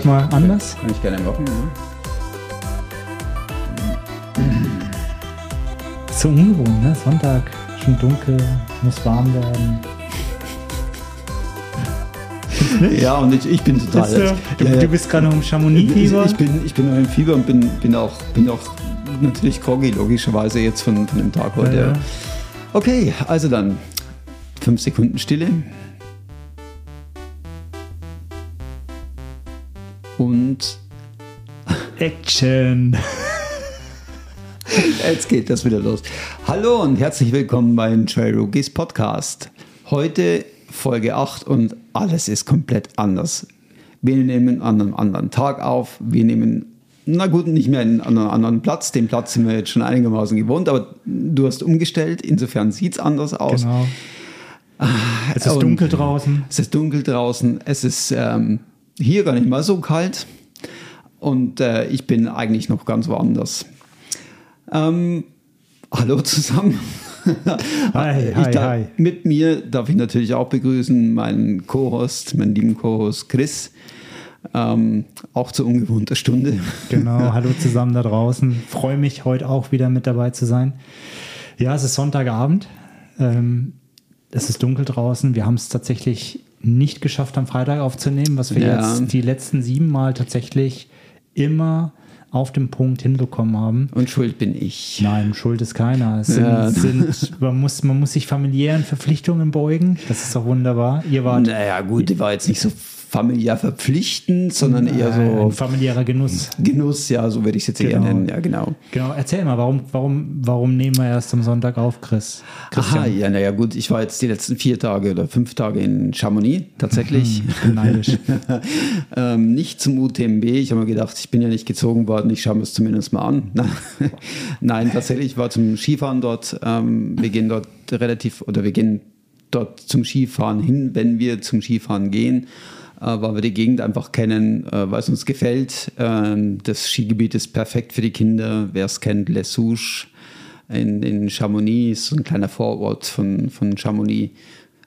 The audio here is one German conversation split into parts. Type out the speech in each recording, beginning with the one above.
Sag mal anders. Kann ich gerne machen. Ja. So ungewohnt, ne? Sonntag, schon dunkel, muss warm werden. Ja, und ich, ich bin total. Bist du, du, ja. du bist gerade noch im Chamonix-Fieber. Ich, ich, bin, ich bin noch im Fieber und bin, bin, auch, bin auch natürlich groggy, logischerweise jetzt von, von dem Tag heute. Ja, ja. Okay, also dann fünf Sekunden Stille. Und Action. jetzt geht das wieder los. Hallo und herzlich willkommen beim Trail Rookies Podcast. Heute Folge 8 und alles ist komplett anders. Wir nehmen an einem anderen Tag auf. Wir nehmen, na gut, nicht mehr an einem anderen Platz. Den Platz sind wir jetzt schon einigermaßen gewohnt, aber du hast umgestellt. Insofern sieht es anders aus. Genau. Es ist Und dunkel draußen. Es ist dunkel draußen. Es ist ähm, hier gar nicht mal so kalt. Und äh, ich bin eigentlich noch ganz woanders. Ähm, hallo zusammen. Hi, hi, darf- hi. Mit mir darf ich natürlich auch begrüßen meinen Co-Host, meinen lieben Co-Host Chris. Ähm, auch zu ungewohnter Stunde. Genau, hallo zusammen da draußen. Freue mich, heute auch wieder mit dabei zu sein. Ja, es ist Sonntagabend. Ähm, es ist dunkel draußen. Wir haben es tatsächlich nicht geschafft, am Freitag aufzunehmen, was wir Ja. jetzt die letzten sieben Mal tatsächlich immer auf dem Punkt hinbekommen haben. Und schuld bin ich. Nein, schuld ist keiner. Sind, Ja. sind, man, muss, man muss sich familiären Verpflichtungen beugen. Das ist doch wunderbar. Ihr wart Naja, gut, die war jetzt nicht so familiär verpflichtend, sondern eher ein so familiärer Genuss. Genuss, ja, so würde ich es jetzt eher Genau. nennen. Ja, genau. Genau, erzähl mal, warum, warum, warum nehmen wir erst am Sonntag auf, Chris? Christian, Aha, ja, naja, gut, ich war jetzt die letzten vier Tage oder fünf Tage in Chamonix, tatsächlich. ich bin neidisch. ähm, nicht zum UTMB. Ich habe mir gedacht, ich bin ja nicht gezogen worden, ich schaue mir es zumindest mal an. Nein, tatsächlich, ich war zum Skifahren dort. Ähm, wir gehen dort relativ, oder wir gehen dort zum Skifahren hin, wenn wir zum Skifahren gehen, weil wir die Gegend einfach kennen, äh, weil es uns gefällt. Ähm, das Skigebiet ist perfekt für die Kinder. Wer es kennt, Les Souches in, in Chamonix, ist ein kleiner Vorort von, von Chamonix.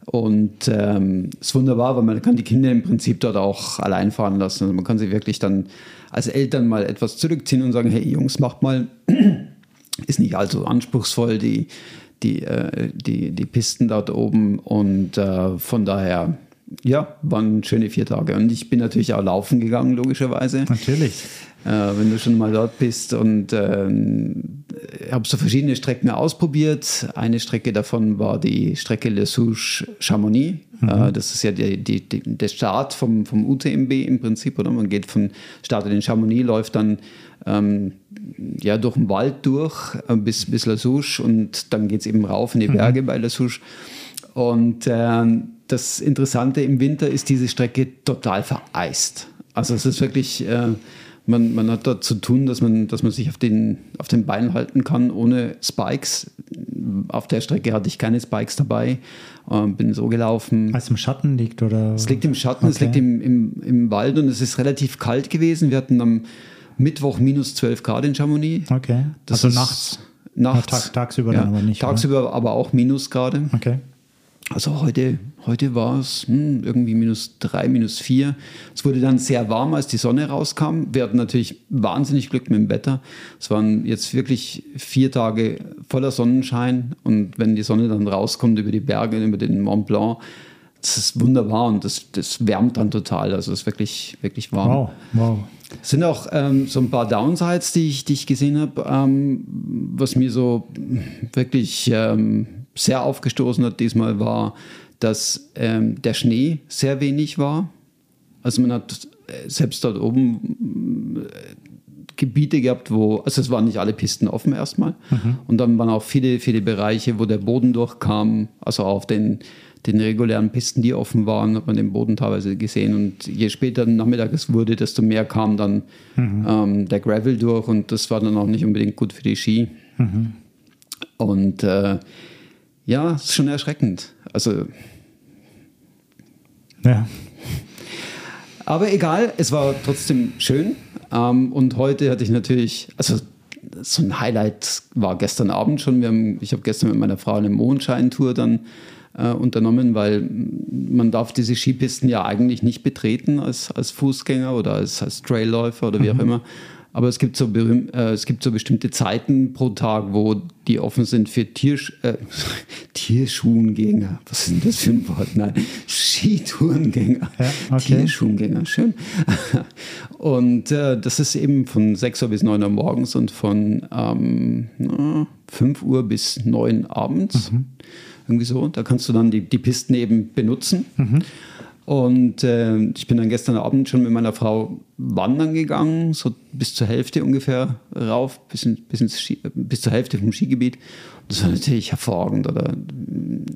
Und ähm, ist wunderbar, weil man kann die Kinder im Prinzip dort auch allein fahren lassen. Also man kann sie wirklich dann als Eltern mal etwas zurückziehen und sagen, hey Jungs, macht mal, ist nicht allzu anspruchsvoll, die, die, äh, die, die Pisten dort oben. Und äh, von daher, ja, waren schöne vier Tage. Und ich bin natürlich auch laufen gegangen, logischerweise. Natürlich. Äh, wenn du schon mal dort bist und ähm, habe so verschiedene Strecken ausprobiert. Eine Strecke davon war die Strecke Le Souche Chamonix. Äh, das ist ja die, die, die, der Start vom, vom UTMB im Prinzip, oder? Man geht von startet in Chamonix, läuft dann ähm, ja, durch den Wald durch äh, bis, bis La Souche und dann geht es eben rauf in die Berge bei La Souche. Und ähm, das Interessante im Winter ist diese Strecke total vereist. Also es ist wirklich, äh, man, man hat dort zu tun, dass man, dass man sich auf den, auf den Beinen halten kann ohne Spikes. Auf der Strecke hatte ich keine Spikes dabei, äh, bin so gelaufen. Als es im Schatten liegt oder? Es liegt im Schatten, es Okay. liegt im, im, im Wald und es ist relativ kalt gewesen. Wir hatten am Mittwoch minus 12 Grad in Chamonix. Okay. Das also nachts. Nachts. Ja, tag- tagsüber dann aber nicht, oder? Tagsüber aber auch Minusgrade. Okay. Also heute, heute war es hm, irgendwie minus drei, minus vier. Es wurde dann sehr warm, als die Sonne rauskam. Wir hatten natürlich wahnsinnig Glück mit dem Wetter. Es waren jetzt wirklich vier Tage voller Sonnenschein. Und wenn die Sonne dann rauskommt über die Berge, über den Mont Blanc, das ist wunderbar und das, das wärmt dann total. Also es ist wirklich, wirklich warm. Wow, wow. Es sind auch ähm, so ein paar Downsides, die ich, die ich gesehen habe, ähm, was mir so wirklich ähm, sehr aufgestoßen hat diesmal war, dass ähm, der Schnee sehr wenig war. Also man hat äh, selbst dort oben äh, Gebiete gehabt, wo, also es waren nicht alle Pisten offen erstmal. Und dann waren auch viele, viele Bereiche, wo der Boden durchkam, also auf den, den regulären Pisten, die offen waren, hat man den Boden teilweise gesehen. Und je später Nachmittag es wurde, desto mehr kam dann ähm, der Gravel durch und das war dann auch nicht unbedingt gut für die Ski. Und äh, ja, es ist schon erschreckend. Also Ja. Aber egal, es war trotzdem schön. Ähm, und heute hatte ich natürlich, also so ein Highlight war gestern Abend schon. Haben, ich habe gestern mit meiner Frau eine Mondscheintour dann äh, unternommen, weil man darf diese Skipisten ja eigentlich nicht betreten als, als Fußgänger oder als, als Trailläufer oder wie auch immer. Aber es gibt, so äh, es gibt so bestimmte Zeiten pro Tag, wo die offen sind für Tiersch äh, Tierschuhengänger. Was ist denn das für ein Wort? Nein, Skitourengänger. Ja, okay. Tierschuhengänger, schön. und äh, das ist eben von 6 Uhr bis 9 Uhr morgens und von ähm, 5 Uhr bis 9 Uhr abends. Mhm. Irgendwie so. Da kannst du dann die, die Pisten eben benutzen. Mhm. Und äh, ich bin dann gestern Abend schon mit meiner Frau wandern gegangen, so bis zur Hälfte ungefähr rauf, bis, in, bis, ins Ski, bis zur Hälfte vom Skigebiet. Und das war natürlich hervorragend, oder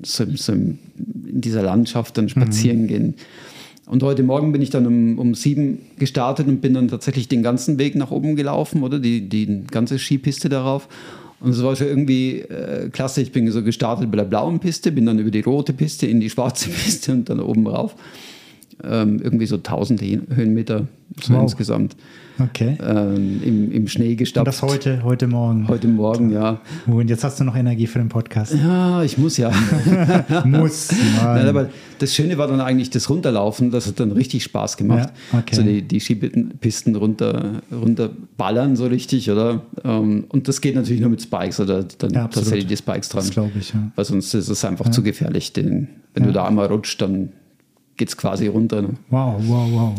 so, so in dieser Landschaft dann spazieren mhm. gehen. Und heute Morgen bin ich dann um, um sieben gestartet und bin dann tatsächlich den ganzen Weg nach oben gelaufen, oder die, die ganze Skipiste darauf. Und es war schon irgendwie äh, klasse. Ich bin so gestartet bei der blauen Piste, bin dann über die rote Piste in die schwarze Piste und dann oben rauf. Ähm, irgendwie so 1000 Höhenmeter so wow. insgesamt. Okay. Ähm, im, Im Schnee gestapft. Und das heute, heute Morgen. Heute Morgen, ja. Und jetzt hast du noch Energie für den Podcast. Ja, ich muss ja. muss. Nein, aber das Schöne war dann eigentlich das Runterlaufen. Das hat dann richtig Spaß gemacht. Ja, okay. So die, die Skipisten runter, runterballern so richtig, oder? Ähm, und das geht natürlich nur mit Spikes oder dann ja, tatsächlich die Spikes dran. Das glaube ich, ja. Weil sonst ist es einfach ja. zu gefährlich. Den, wenn du da einmal rutscht, dann geht es quasi runter. Ne? Wow, wow, wow.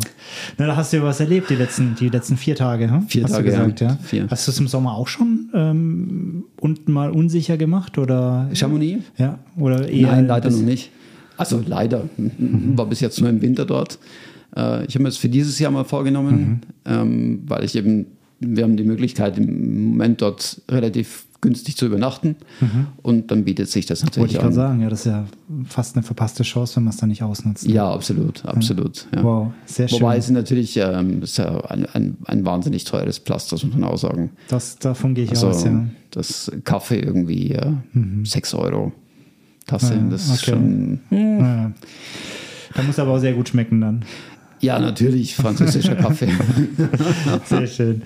Na, da hast du ja was erlebt die letzten, die letzten vier Tage, hm? Vier hast Tage, gesagt, ja. Vier. Hast du es im Sommer auch schon ähm, unten mal unsicher gemacht? Oder? Chamonix? Ja, oder eher. Nein, leider noch nicht. Also leider. Mhm. War bis jetzt nur im Winter dort. Äh, ich habe mir das für dieses Jahr mal vorgenommen, mhm. ähm, weil ich eben, wir haben die Möglichkeit im Moment dort relativ günstig zu übernachten. Mhm. Und dann bietet sich das natürlich Wollte ich gerade sagen, ja, das ist ja fast eine verpasste Chance, wenn man es dann nicht ausnutzt. Ne? Ja, absolut, absolut. Ja. Wow, sehr schön. Wobei es natürlich ähm, ist ja ein, ein, ein, wahnsinnig teures Pflaster, das muss man auch sagen. Das, davon gehe ich also, aus, ja. Das Kaffee irgendwie ja, mhm. 6 Euro Tasse, ja, das ist schon... Ja. Da muss aber auch sehr gut schmecken dann. Ja, natürlich, französischer Kaffee. Sehr schön.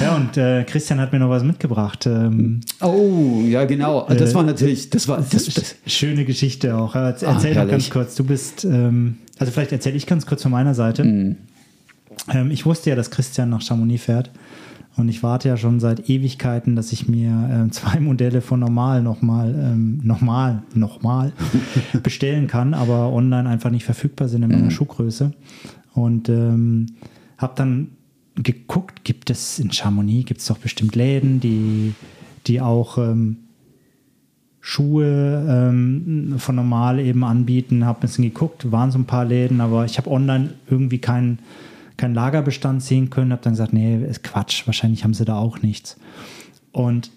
Ja, und äh, Christian hat mir noch was mitgebracht. Ähm, oh, ja, genau. Das äh, war natürlich, das war das, das. schöne Geschichte auch. Erzähl ah, doch ganz kurz. Du bist, ähm, also vielleicht erzähle ich ganz kurz von meiner Seite. Mm. Ähm, ich wusste ja, dass Christian nach Chamonix fährt. Und ich warte ja schon seit Ewigkeiten, dass ich mir äh, zwei Modelle von normal nochmal, ähm, nochmal, nochmal bestellen kann, aber online einfach nicht verfügbar sind in meiner mm. Schuhgröße. Und ähm, habe dann geguckt, gibt es in Chamonix, gibt es doch bestimmt Läden, die, die auch ähm, Schuhe ähm, von normal eben anbieten. Habe ein bisschen geguckt, waren so ein paar Läden, aber ich habe online irgendwie keinen kein Lagerbestand sehen können. Habe dann gesagt, nee, ist Quatsch, wahrscheinlich haben sie da auch nichts. Und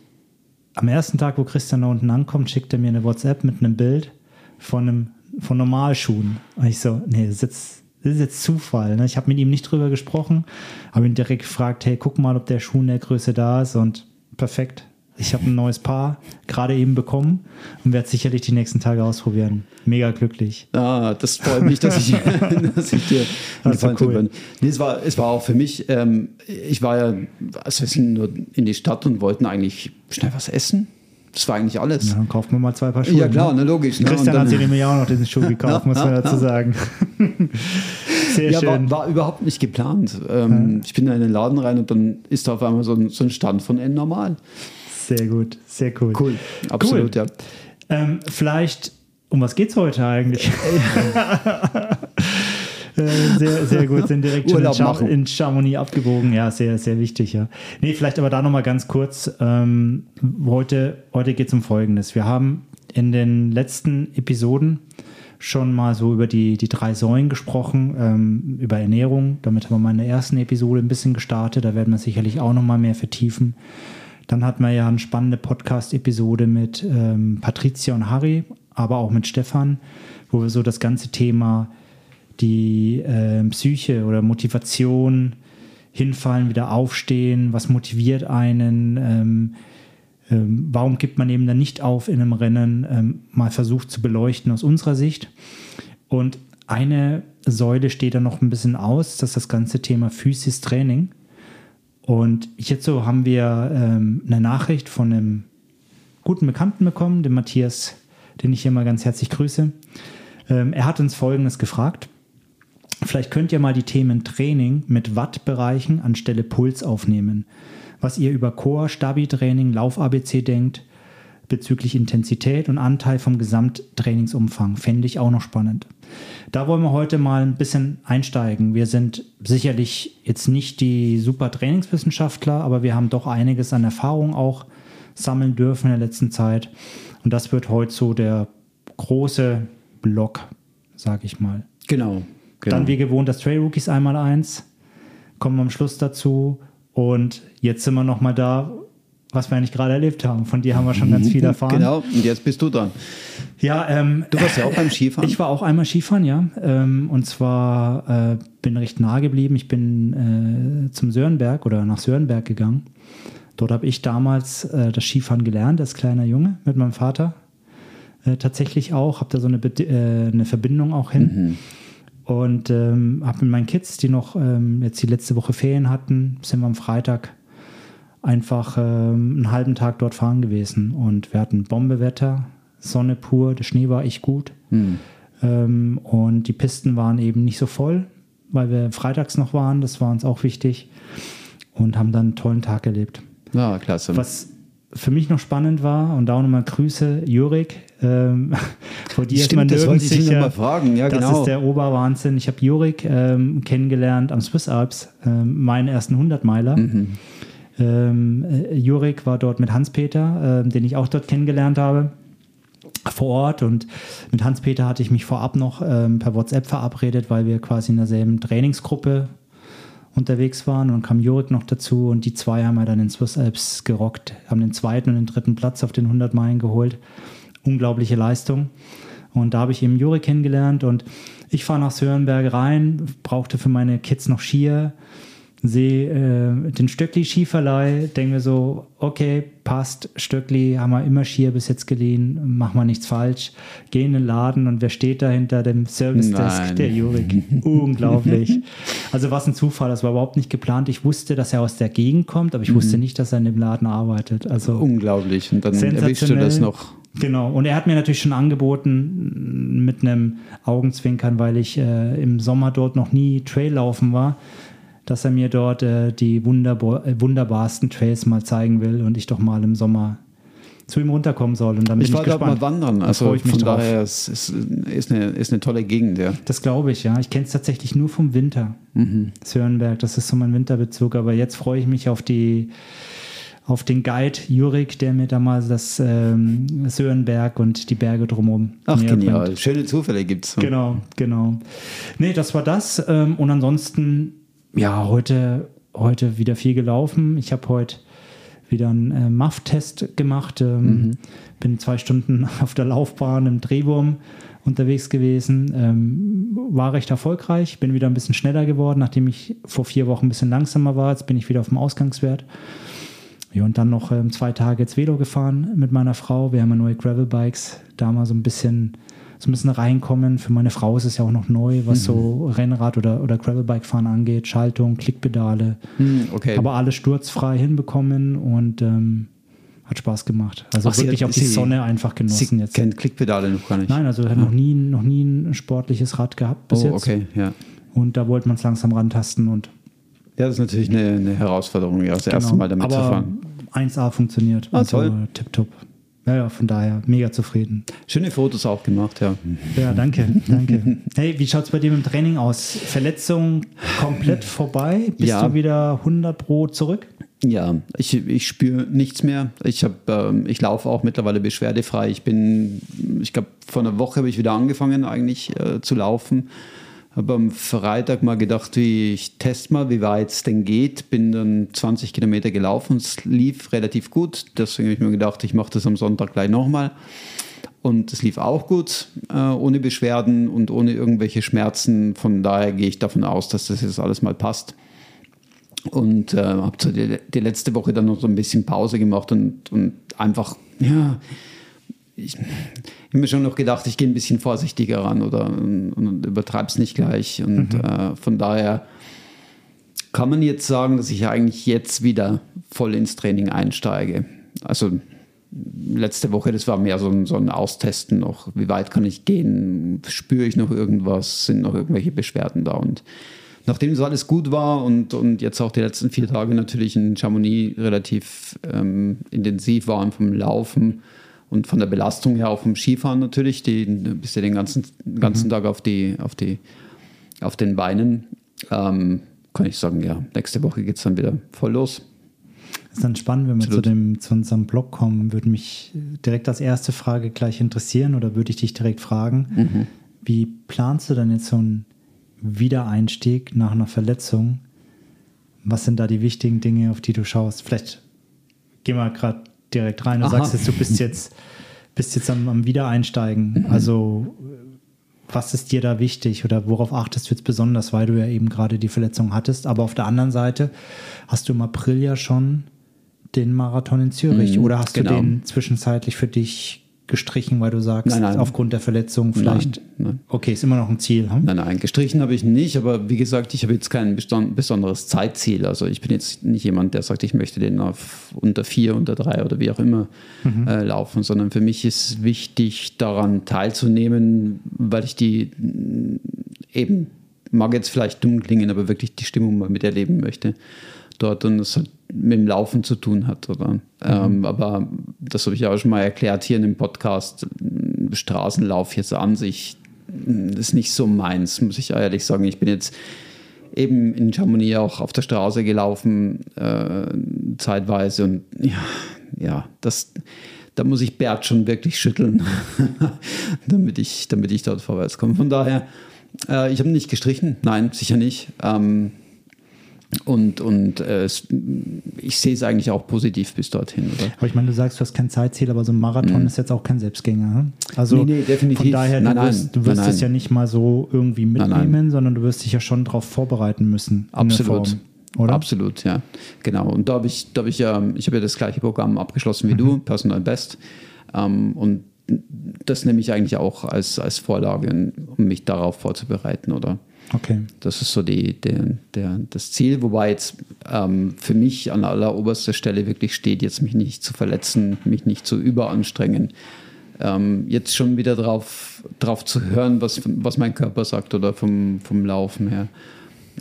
am ersten Tag, wo Christian da unten ankommt, schickt er mir eine WhatsApp mit einem Bild von einem von Normalschuhen. Und ich so, nee, sitzt das ist jetzt Zufall. Ne? Ich habe mit ihm nicht drüber gesprochen, habe ihn direkt gefragt, hey, guck mal, ob der Schuh in der Größe da ist und perfekt. Ich habe ein neues Paar gerade eben bekommen und werde sicherlich die nächsten Tage ausprobieren. Mega glücklich. Ah, das freut mich, dass ich, dass ich dir gefallen cool. bin. Nee, es, war, es war auch für mich, ähm, ich war ja, also wir sind nur in die Stadt und wollten eigentlich schnell was essen. Das war eigentlich alles. Ja, dann kaufen wir mal zwei Paar Schuhe. Ja, klar, ne? logisch. Ne? Christian dann, hat sich nämlich auch noch diesen Schuh gekauft, muss man dazu sagen. Sehr ja, schön. War, war, überhaupt nicht geplant. Ähm, ja. Ich bin da in den Laden rein und dann ist da auf einmal so ein, so ein Stand von N normal. Sehr gut, sehr cool. Cool, absolut, cool. ja. Ähm, vielleicht, um was geht es heute eigentlich? Äh, sehr, sehr gut, sind direkt schon in, Cham in, Chamonix abgebogen. Ja, sehr, sehr wichtig, ja. Nee, vielleicht aber da nochmal ganz kurz. Ähm, heute heute geht es um Folgendes. Wir haben in den letzten Episoden schon mal so über die, die drei Säulen gesprochen, ähm, über Ernährung. Damit haben wir mal in der ersten Episode ein bisschen gestartet. Da werden wir sicherlich auch nochmal mehr vertiefen. Dann hatten wir ja eine spannende Podcast-Episode mit ähm, Patricia und Harry, aber auch mit Stefan, wo wir so das ganze Thema die äh, Psyche oder Motivation, hinfallen, wieder aufstehen, was motiviert einen, ähm, ähm, warum gibt man eben dann nicht auf in einem Rennen, ähm, mal versucht zu beleuchten aus unserer Sicht. Und eine Säule steht da noch ein bisschen aus, das ist das ganze Thema Physis Training. Und hierzu haben wir ähm, eine Nachricht von einem guten Bekannten bekommen, dem Matthias den ich hier mal ganz herzlich grüße. Ähm, er hat uns Folgendes gefragt. Vielleicht könnt ihr mal die Themen Training mit Wattbereichen anstelle Puls aufnehmen. Was ihr über Core, Stabi-Training, Lauf-ABC denkt bezüglich Intensität und Anteil vom Gesamttrainingsumfang. Fände ich auch noch spannend. Da wollen wir heute mal ein bisschen einsteigen. Wir sind sicherlich jetzt nicht die super Trainingswissenschaftler, aber wir haben doch einiges an Erfahrung auch sammeln dürfen in der letzten Zeit. Und das wird heute so der große Block, sage ich mal. Genau, genau. Dann wie gewohnt das Trail Rookies einmal eins. Kommen wir am Schluss dazu. Und jetzt sind wir nochmal da, was wir eigentlich gerade erlebt haben. Von dir haben wir schon ganz viel erfahren. Genau, und jetzt bist du dran. Ja, ähm, Du warst ja auch beim Skifahren. ich war auch einmal Skifahren, ja. Ähm, und zwar äh, bin recht nah geblieben. Ich bin äh, zum Sörenberg oder nach Sörenberg gegangen. Dort habe ich damals äh, das Skifahren gelernt als kleiner Junge mit meinem Vater. Äh, tatsächlich auch, habe da so eine, äh, eine Verbindung auch hin. Und ähm, habe mit meinen Kids, die noch ähm, jetzt die letzte Woche Ferien hatten, sind wir am Freitag einfach ähm, einen halben Tag dort fahren gewesen. Und wir hatten Bombewetter, Sonne pur, der Schnee war echt gut. Ähm, und die Pisten waren eben nicht so voll, weil wir freitags noch waren. Das war uns auch wichtig. Und haben dann einen tollen Tag erlebt. Ja, klasse. Was für mich noch spannend war, und da auch nochmal Grüße, Jurik. Ähm, vor dir ist Stimmt, man das wollte nirgends noch sicher. mal fragen. Ja, das genau. ist der Oberwahnsinn. Ich habe Jurik ähm, kennengelernt am Swiss Alps, ähm, meinen ersten 100-Meiler. Mhm. Ähm, äh, Jurik war dort mit Hans-Peter, ähm, den ich auch dort kennengelernt habe vor Ort und mit Hans-Peter hatte ich mich vorab noch ähm, per WhatsApp verabredet, weil wir quasi in derselben Trainingsgruppe unterwegs waren und dann kam Jurik noch dazu und die zwei haben ja dann in Swiss Alps gerockt, haben den zweiten und den dritten Platz auf den 100 Meilen geholt. Unglaubliche Leistung. Und da habe ich eben Jurik kennengelernt und ich fahre nach Sörenberg rein, brauchte für meine Kids noch Skier, sehe äh, den Stöckli Skiverleih, denke mir so, okay, passt, Stöckli, haben wir immer Skier bis jetzt geliehen, machen wir nichts falsch. Geh in den Laden und wer steht da hinter dem Service Desk? Nein. Der Jurik. Unglaublich. Also was ein Zufall, das war überhaupt nicht geplant. Ich wusste, dass er aus der Gegend kommt, aber ich wusste nicht, dass er in dem Laden arbeitet. Also Unglaublich. Und dann erwischst du das noch. Genau, und er hat mir natürlich schon angeboten, mit einem Augenzwinkern, weil ich äh, im Sommer dort noch nie Trail laufen war, dass er mir dort äh, die wunderbar, äh, wunderbarsten Trails mal zeigen will und ich doch mal im Sommer zu ihm runterkommen soll. Und dann bin Ich ich, war dort mal wandern. Also freue ich mich von drauf. daher ist, ist, ist, eine, ist eine tolle Gegend, ja. Das glaube ich, ja. Ich kenne es tatsächlich nur vom Winter. Sörenberg, das ist so mein Winterbezug. Aber jetzt freue ich mich auf die auf den Guide Jurik, der mir damals das ähm, Sörenberg und die Berge drumherum Ach, näher bringt. genial. Schöne Zufälle gibt's. Genau, genau. Nee, das war das. Ähm, und ansonsten, ja, heute, heute wieder viel gelaufen. Ich habe heute wieder einen äh, MAF-Test gemacht. Ähm, Bin zwei Stunden auf der Laufbahn im Drehwurm unterwegs gewesen. Ähm, war recht erfolgreich. Bin wieder ein bisschen schneller geworden, nachdem ich vor vier Wochen ein bisschen langsamer war. Jetzt bin ich wieder auf dem Ausgangswert. Ja, und dann noch ähm, zwei Tage jetzt Velo gefahren mit meiner Frau. Wir haben ja neue Gravel-Bikes. Da mal so ein bisschen, so ein bisschen reinkommen. Für meine Frau ist es ja auch noch neu, was so Rennrad- oder, oder Gravelbike-Fahren angeht. Schaltung, Klickpedale. Hm, okay. Aber alles sturzfrei hinbekommen und ähm, hat Spaß gemacht. Also Ach, wirklich hat- auch die Sonne einfach genossen Sie jetzt. kennt Klickpedale noch gar nicht. Nein, also hat noch nie, noch nie ein sportliches Rad gehabt bis oh, jetzt. okay, ja. Und da wollte man es langsam rantasten und Ja, das ist natürlich eine, eine Herausforderung, ja, das erste Genau. Mal damit Aber zu fahren. 1A funktioniert. Ah, also toll. tipptopp. Ja, von daher mega zufrieden. Schöne Fotos auch gemacht, ja. Ja, danke, danke. Hey, wie schaut es bei dir mit dem Training aus? Verletzung komplett vorbei? Bist Ja. du wieder 100 Pro zurück? Ja, ich, ich spüre nichts mehr. Ich, hab, ähm, ich laufe auch mittlerweile beschwerdefrei. Ich bin, ich glaube, vor einer Woche habe ich wieder angefangen eigentlich äh, zu laufen. Habe am Freitag mal gedacht, ich teste mal, wie weit es denn geht. Bin dann 20 Kilometer gelaufen. Es lief relativ gut. Deswegen habe ich mir gedacht, ich mache das am Sonntag gleich nochmal. Und es lief auch gut, äh, ohne Beschwerden und ohne irgendwelche Schmerzen. Von daher gehe ich davon aus, dass das jetzt alles mal passt. Und äh, habe die, die letzte Woche dann noch so ein bisschen Pause gemacht und, und einfach, ja, ich, ich habe mir schon noch gedacht, ich gehe ein bisschen vorsichtiger ran oder und, und übertreibe es nicht gleich. Und äh, von daher kann man jetzt sagen, dass ich eigentlich jetzt wieder voll ins Training einsteige. Also letzte Woche, das war mehr so ein, so ein Austesten noch. Wie weit kann ich gehen? Spüre ich noch irgendwas? Sind noch irgendwelche Beschwerden da? Und nachdem das alles gut war und, und jetzt auch die letzten vier Tage natürlich in Chamonix relativ ähm, intensiv waren vom Laufen und von der Belastung her auch vom Skifahren natürlich, die bist ja den ganzen, ganzen mhm. Tag auf, die, auf, die, auf den Beinen, ähm, kann ich sagen, ja, nächste Woche geht es dann wieder voll los. Das ist dann spannend, wenn wir zu, dem, zu unserem Blog kommen, würde mich direkt als erste Frage gleich interessieren oder würde ich dich direkt fragen, mhm. wie planst du dann jetzt so einen Wiedereinstieg nach einer Verletzung? Was sind da die wichtigen Dinge, auf die du schaust? Vielleicht geh mal gerade direkt rein. Du Aha. sagst jetzt, du bist jetzt, bist jetzt am, am Wiedereinsteigen. Mhm. Also was ist dir da wichtig oder worauf achtest du jetzt besonders, weil du ja eben gerade die Verletzung hattest? Aber auf der anderen Seite hast du im April ja schon den Marathon in Zürich mhm, oder hast genau. du den zwischenzeitlich für dich gestrichen, weil du sagst, nein, nein. aufgrund der Verletzung vielleicht, nein, okay, ist immer noch ein Ziel. Hm? Nein, nein, gestrichen habe ich nicht, aber wie gesagt, ich habe jetzt kein besonderes Zeitziel. Also ich bin jetzt nicht jemand, der sagt, ich möchte den auf unter vier, unter drei oder wie auch immer mhm. äh, laufen, sondern für mich ist wichtig, daran teilzunehmen, weil ich die eben, mag jetzt vielleicht dumm klingen, aber wirklich die Stimmung mal miterleben möchte dort und das hat mit dem Laufen zu tun hat. Oder? Mhm. Ähm, aber das habe ich auch schon mal erklärt hier in dem Podcast. Straßenlauf jetzt an sich ist nicht so meins, muss ich ehrlich sagen. Ich bin jetzt eben in Chamonix auch auf der Straße gelaufen, äh, zeitweise und ja, ja, das, da muss ich Bert schon wirklich schütteln, damit, ich, damit ich dort vorwärts komme. Von daher, äh, ich habe nicht gestrichen, nein, sicher nicht. Ähm, und, und äh, ich sehe es eigentlich auch positiv bis dorthin. Oder? Aber ich meine, du sagst, du hast kein Zeitziel, aber so ein Marathon mhm. ist jetzt auch kein Selbstgänger. Hm? Also nee, nee, definitiv. von daher, nein, du wirst, du wirst nein, es ja nicht mal so irgendwie mitnehmen, sondern du wirst dich ja schon darauf vorbereiten müssen. Absolut. Form, oder? Absolut, ja. Genau. Und da habe ich, da hab ich ja, ich habe ja das gleiche Programm abgeschlossen wie mhm. du, Personal Best. Ähm, und das nehme ich eigentlich auch als, als Vorlage, um mich darauf vorzubereiten, oder? Okay. Das ist so die, der, der, das Ziel, wobei jetzt ähm, für mich an alleroberster Stelle wirklich steht, jetzt mich nicht zu verletzen, mich nicht zu überanstrengen. Ähm, jetzt schon wieder drauf, drauf zu hören, was, was mein Körper sagt oder vom, vom Laufen her.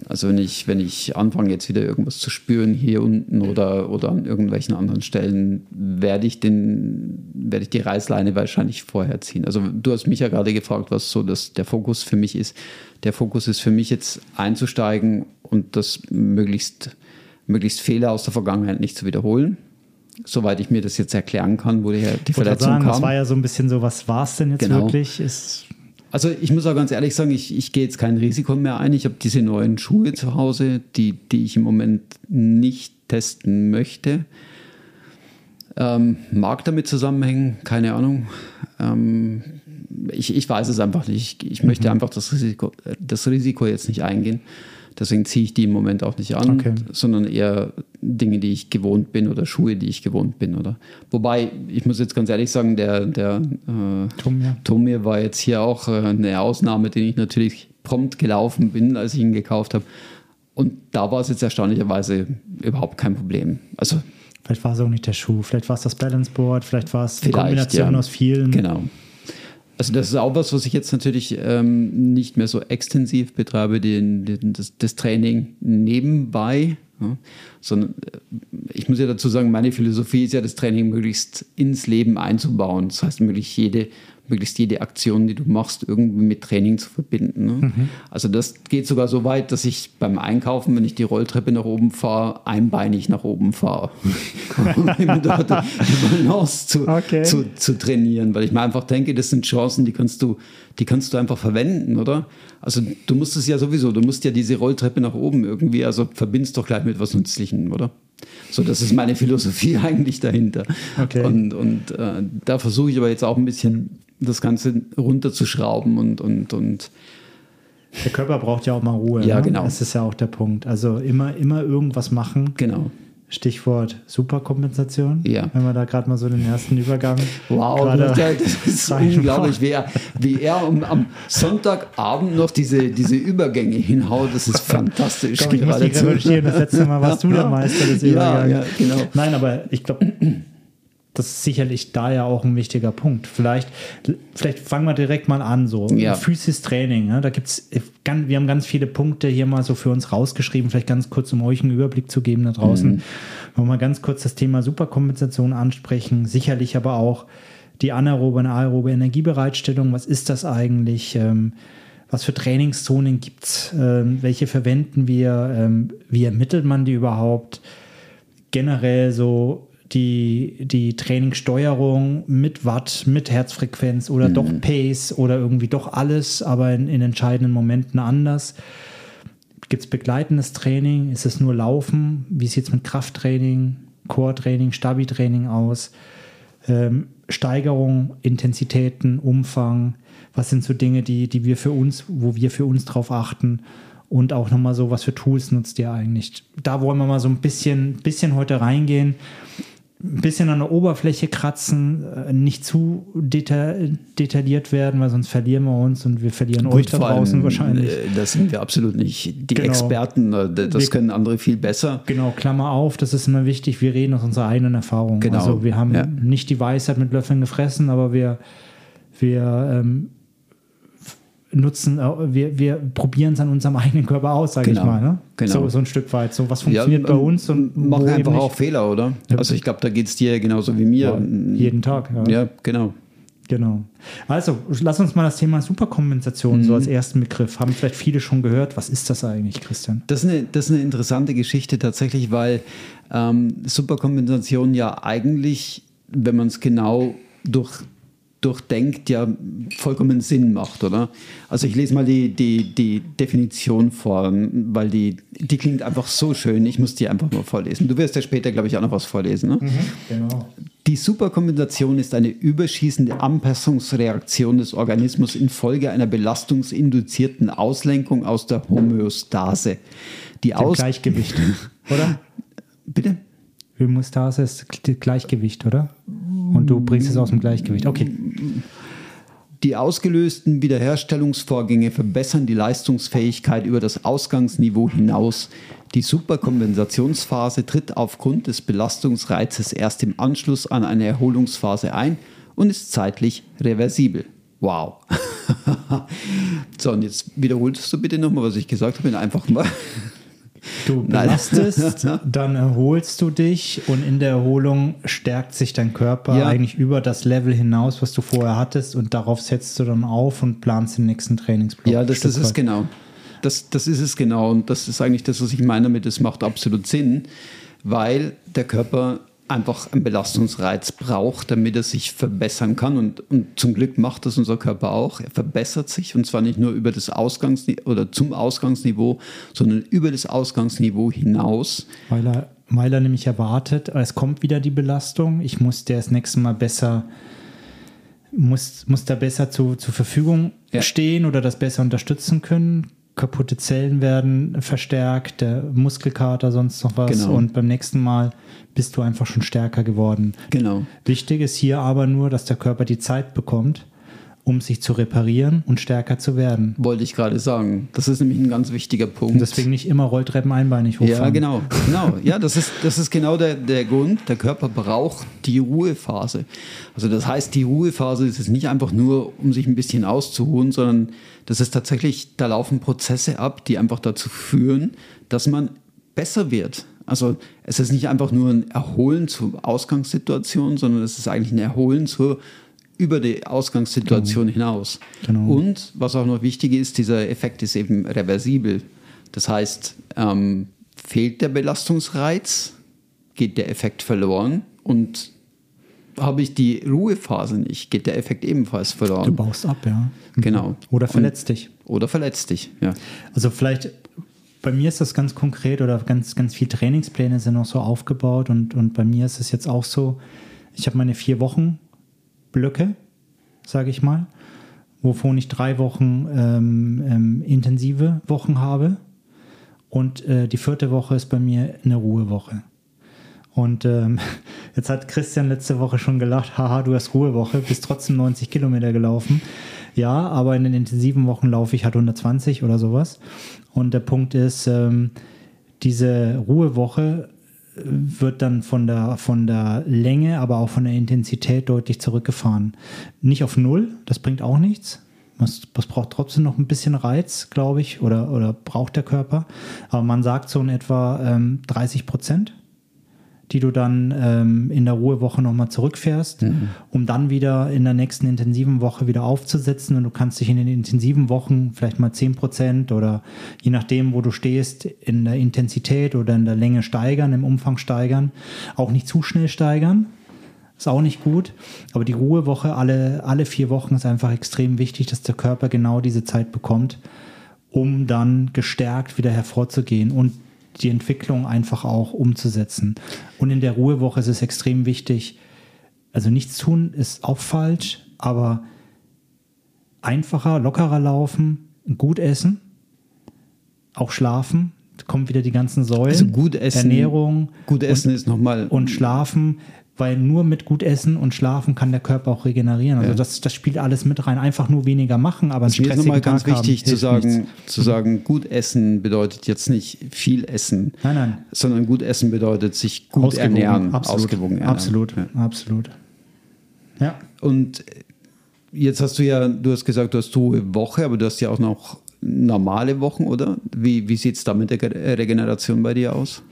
Also wenn ich, wenn ich anfange jetzt wieder irgendwas zu spüren hier unten oder, oder an irgendwelchen anderen Stellen, werde ich, den, werde ich die Reißleine wahrscheinlich vorher ziehen. Also du hast mich ja gerade gefragt, was so das, der Fokus für mich ist. Der Fokus ist für mich jetzt einzusteigen und das möglichst, möglichst Fehler aus der Vergangenheit nicht zu wiederholen soweit ich mir das jetzt erklären kann, wo die, die Verletzung sagen, kam. Das war ja so ein bisschen so, was war es denn jetzt genau. wirklich? Ist also ich muss auch ganz ehrlich sagen, ich, ich gehe jetzt kein Risiko mehr ein. Ich habe diese neuen Schuhe zu Hause, die, die ich im Moment nicht testen möchte. Ähm, mag damit zusammenhängen, keine Ahnung. Ähm, ich, ich weiß es einfach nicht. Ich, ich möchte mhm. einfach das Risiko, das Risiko jetzt nicht eingehen. Deswegen ziehe ich die im Moment auch nicht an, okay. sondern eher Dinge, die ich gewohnt bin oder Schuhe, die ich gewohnt bin. Oder? Wobei, ich muss jetzt ganz ehrlich sagen, der, der äh, Tomir. Tomir war jetzt hier auch äh, eine Ausnahme, den ich natürlich prompt gelaufen bin, als ich ihn gekauft habe. Und da war es jetzt erstaunlicherweise überhaupt kein Problem. Also Vielleicht war es auch nicht der Schuh, vielleicht war es das Balanceboard, vielleicht war es die Kombination ja. aus vielen. Genau. Also das ist auch was, was ich jetzt natürlich ähm, nicht mehr so extensiv betreibe, den, den, das, das Training nebenbei, ja, sondern äh, ich muss ja dazu sagen, meine Philosophie ist ja, das Training möglichst ins Leben einzubauen. Das heißt, möglichst jede möglichst jede Aktion, die du machst, irgendwie mit Training zu verbinden. Ne? Mhm. Also das geht sogar so weit, dass ich beim Einkaufen, wenn ich die Rolltreppe nach oben fahre, einbeinig nach oben fahre, um dort die Balance zu, okay. zu, zu trainieren, weil ich mir einfach denke, das sind Chancen, die kannst du, die kannst du einfach verwenden, oder? Also du musst es ja sowieso, du musst ja diese Rolltreppe nach oben irgendwie, also verbindest doch gleich mit was Nützlichem, oder? So, das ist meine Philosophie eigentlich dahinter. Okay. Und, und äh, da versuche ich aber jetzt auch ein bisschen das Ganze runterzuschrauben und, und, und der Körper braucht ja auch mal Ruhe. Ja, ne? genau. Das ist ja auch der Punkt. Also immer, immer irgendwas machen. Genau. Stichwort Superkompensation. Ja. Wenn wir da gerade mal so den ersten Übergang. Wow, das ist unglaublich, wie er, wie er um, am Sonntagabend noch diese, diese Übergänge hinhaut. Das ist fantastisch. Komm, ich muss die Das letzte Mal warst du der Meister des Übergangs. Ja, ja, genau. Nein, aber ich glaube, das ist sicherlich da ja auch ein wichtiger Punkt. Vielleicht, vielleicht fangen wir direkt mal an, so Ja. Physis Training. Ne? Da gibt's wir haben ganz viele Punkte hier mal so für uns rausgeschrieben, vielleicht ganz kurz, um euch einen Überblick zu geben da draußen. Wollen wir mal ganz kurz das Thema Superkompensation ansprechen, sicherlich aber auch die anaerobe und aerobe Energiebereitstellung. Was ist das eigentlich? Ähm, was für Trainingszonen gibt's? Ähm, welche verwenden wir? Ähm, wie ermittelt man die überhaupt? generell so die, die Trainingssteuerung mit Watt, mit Herzfrequenz oder doch Pace oder irgendwie doch alles, aber in, in entscheidenden Momenten anders. Gibt es begleitendes Training? Ist es nur Laufen? Wie sieht es mit Krafttraining, Core-Training, Stabi-Training aus? Ähm, Steigerung, Intensitäten, Umfang, was sind so Dinge, die, die wir für uns, wo wir für uns drauf achten und auch nochmal so, was für Tools nutzt ihr eigentlich? Da wollen wir mal so ein bisschen, bisschen heute reingehen, ein bisschen an der Oberfläche kratzen, äh, nicht zu deta detailliert werden, weil sonst verlieren wir uns und wir verlieren euch da draußen wahrscheinlich. äh, Das sind wir absolut nicht die Genau. Experten, äh, das Wir- können andere viel besser. Genau, Klammer auf, das ist immer wichtig. Wir reden aus unserer eigenen Erfahrung. Genau, Also wir haben ja. nicht die Weisheit mit Löffeln gefressen, aber wir, wir ähm, nutzen, äh, wir, wir probieren es an unserem eigenen Körper aus, sage Genau, ich mal. Ne? genau. So, so ein Stück weit. So, was funktioniert bei ähm, uns und machen einfach auch Fehler, oder? Also ich glaube, da geht es dir genauso wie mir. Ja, jeden Tag. Ja. Ja, genau. Genau. Also, lass uns mal das Thema Superkompensation Mhm. so als ersten Begriff. Haben vielleicht viele schon gehört. Was ist das eigentlich, Christian? Das ist, eine, das ist eine interessante Geschichte tatsächlich, weil ähm, Superkompensation ja eigentlich, wenn man es genau durch, durchdenkt, ja vollkommen Sinn macht, oder? Also ich lese mal die, die, die Definition vor, weil die, die klingt einfach so schön. Ich muss die einfach mal vorlesen. Du wirst ja später, glaube ich, auch noch was vorlesen. Ne? Genau. Die Superkompensation ist eine überschießende Anpassungsreaktion des Organismus infolge einer belastungsinduzierten Auslenkung aus der Homöostase. Die Dem Aus Gleichgewicht, oder? Bitte? Homöostase ist Gleichgewicht, oder? Und du bringst es aus dem Gleichgewicht. Okay. Die ausgelösten Wiederherstellungsvorgänge verbessern die Leistungsfähigkeit über das Ausgangsniveau hinaus. Die Superkompensationsphase tritt aufgrund des Belastungsreizes erst im Anschluss an eine Erholungsphase ein und ist zeitlich reversibel. Wow. so, und jetzt wiederholst du bitte nochmal, was ich gesagt habe, einfach mal. Du belastest, dann erholst du dich und in der Erholung stärkt sich dein Körper Ja. eigentlich über das Level hinaus, was du vorher hattest und darauf setzt du dann auf und planst den nächsten Trainingsblock. Ja, das ist es genau. Das, das ist es genau. Und das ist eigentlich das, was ich meine damit, es macht absolut Sinn, weil der Körper einfach einen Belastungsreiz braucht, damit er sich verbessern kann. Und, und zum Glück macht das unser Körper auch. Er verbessert sich und zwar nicht nur über das Ausgangsniveau oder zum Ausgangsniveau, sondern über das Ausgangsniveau hinaus. Weil er, weil er nämlich erwartet, es kommt wieder die Belastung, ich muss der das nächste Mal besser, muss, muss da besser zu, zur Verfügung Ja. stehen oder das besser unterstützen können. Kaputte Zellen werden verstärkt, der Muskelkater, sonst noch was. Genau. Und beim nächsten Mal bist du einfach schon stärker geworden. Genau. Wichtig ist hier aber nur, dass der Körper die Zeit bekommt, um sich zu reparieren und stärker zu werden. Wollte ich gerade sagen. Das ist nämlich ein ganz wichtiger Punkt. Und deswegen nicht immer Rolltreppen einbeinig hochfahren. Ja, genau, genau. Ja, das ist, das ist genau der, der Grund. Der Körper braucht die Ruhephase. Also das heißt, die Ruhephase ist es nicht einfach nur, um sich ein bisschen auszuruhen, sondern das ist tatsächlich, da laufen Prozesse ab, die einfach dazu führen, dass man besser wird. Also es ist nicht einfach nur ein Erholen zur Ausgangssituation, sondern es ist eigentlich ein Erholen zur über die Ausgangssituation hinaus. Genau. Und was auch noch wichtig ist, dieser Effekt ist eben reversibel. Das heißt, ähm, fehlt der Belastungsreiz, geht der Effekt verloren und habe ich die Ruhephase nicht, geht der Effekt ebenfalls Du verloren. baust ab, ja. Genau. Oder verletzt dich. Oder verletzt dich, ja. Also vielleicht, bei mir ist das ganz konkret oder ganz, ganz viele Trainingspläne sind auch so aufgebaut und, und bei mir ist es jetzt auch so, ich habe meine vier Wochen Blöcke, sage ich mal, wovon ich drei Wochen ähm, ähm, intensive Wochen habe und äh, die vierte Woche ist bei mir eine Ruhewoche. Und ähm, jetzt hat Christian letzte Woche schon gelacht, haha, du hast Ruhewoche, bist trotzdem 90 Kilometer gelaufen. Ja, aber in den intensiven Wochen laufe ich halt 120 oder sowas. Und der Punkt ist, ähm, diese Ruhewoche wird dann von der, von der Länge, aber auch von der Intensität deutlich zurückgefahren. Nicht auf Null, das bringt auch nichts. Was, was braucht trotzdem noch ein bisschen Reiz, glaube ich, oder, oder braucht der Körper. Aber man sagt so in etwa ähm, 30 Prozent die du dann ähm, in der Ruhewoche nochmal zurückfährst, mhm. um dann wieder in der nächsten intensiven Woche wieder aufzusetzen. Und du kannst dich in den intensiven Wochen vielleicht mal 10 Prozent oder je nachdem, wo du stehst, in der Intensität oder in der Länge steigern, im Umfang steigern. Auch nicht zu schnell steigern. Ist auch nicht gut. Aber die Ruhewoche alle, alle vier Wochen ist einfach extrem wichtig, dass der Körper genau diese Zeit bekommt, um dann gestärkt wieder hervorzugehen. Und die Entwicklung einfach auch umzusetzen. Und in der Ruhewoche ist es extrem wichtig, also nichts tun ist auch falsch, aber einfacher, lockerer laufen, gut essen, auch schlafen, kommen wieder die ganzen Säulen. Also gut essen, Ernährung. Gut essen und, ist nochmal. Und schlafen weil nur mit gut Essen und Schlafen kann der Körper auch regenerieren. Also ja. das, das spielt alles mit rein. Einfach nur weniger machen, aber es ist nochmal ganz Tag wichtig haben, zu sagen, zu sagen, gut essen bedeutet jetzt nicht viel essen, nein, nein. sondern gut essen bedeutet sich gut ausgewogen, ernähren, absolut, ausgewogen ernähren. Absolut, ja. absolut. Ja. Und jetzt hast du ja, du hast gesagt, du hast du Woche, aber du hast ja auch noch normale Wochen, oder? Wie, wie sieht es da mit der Regeneration bei dir aus?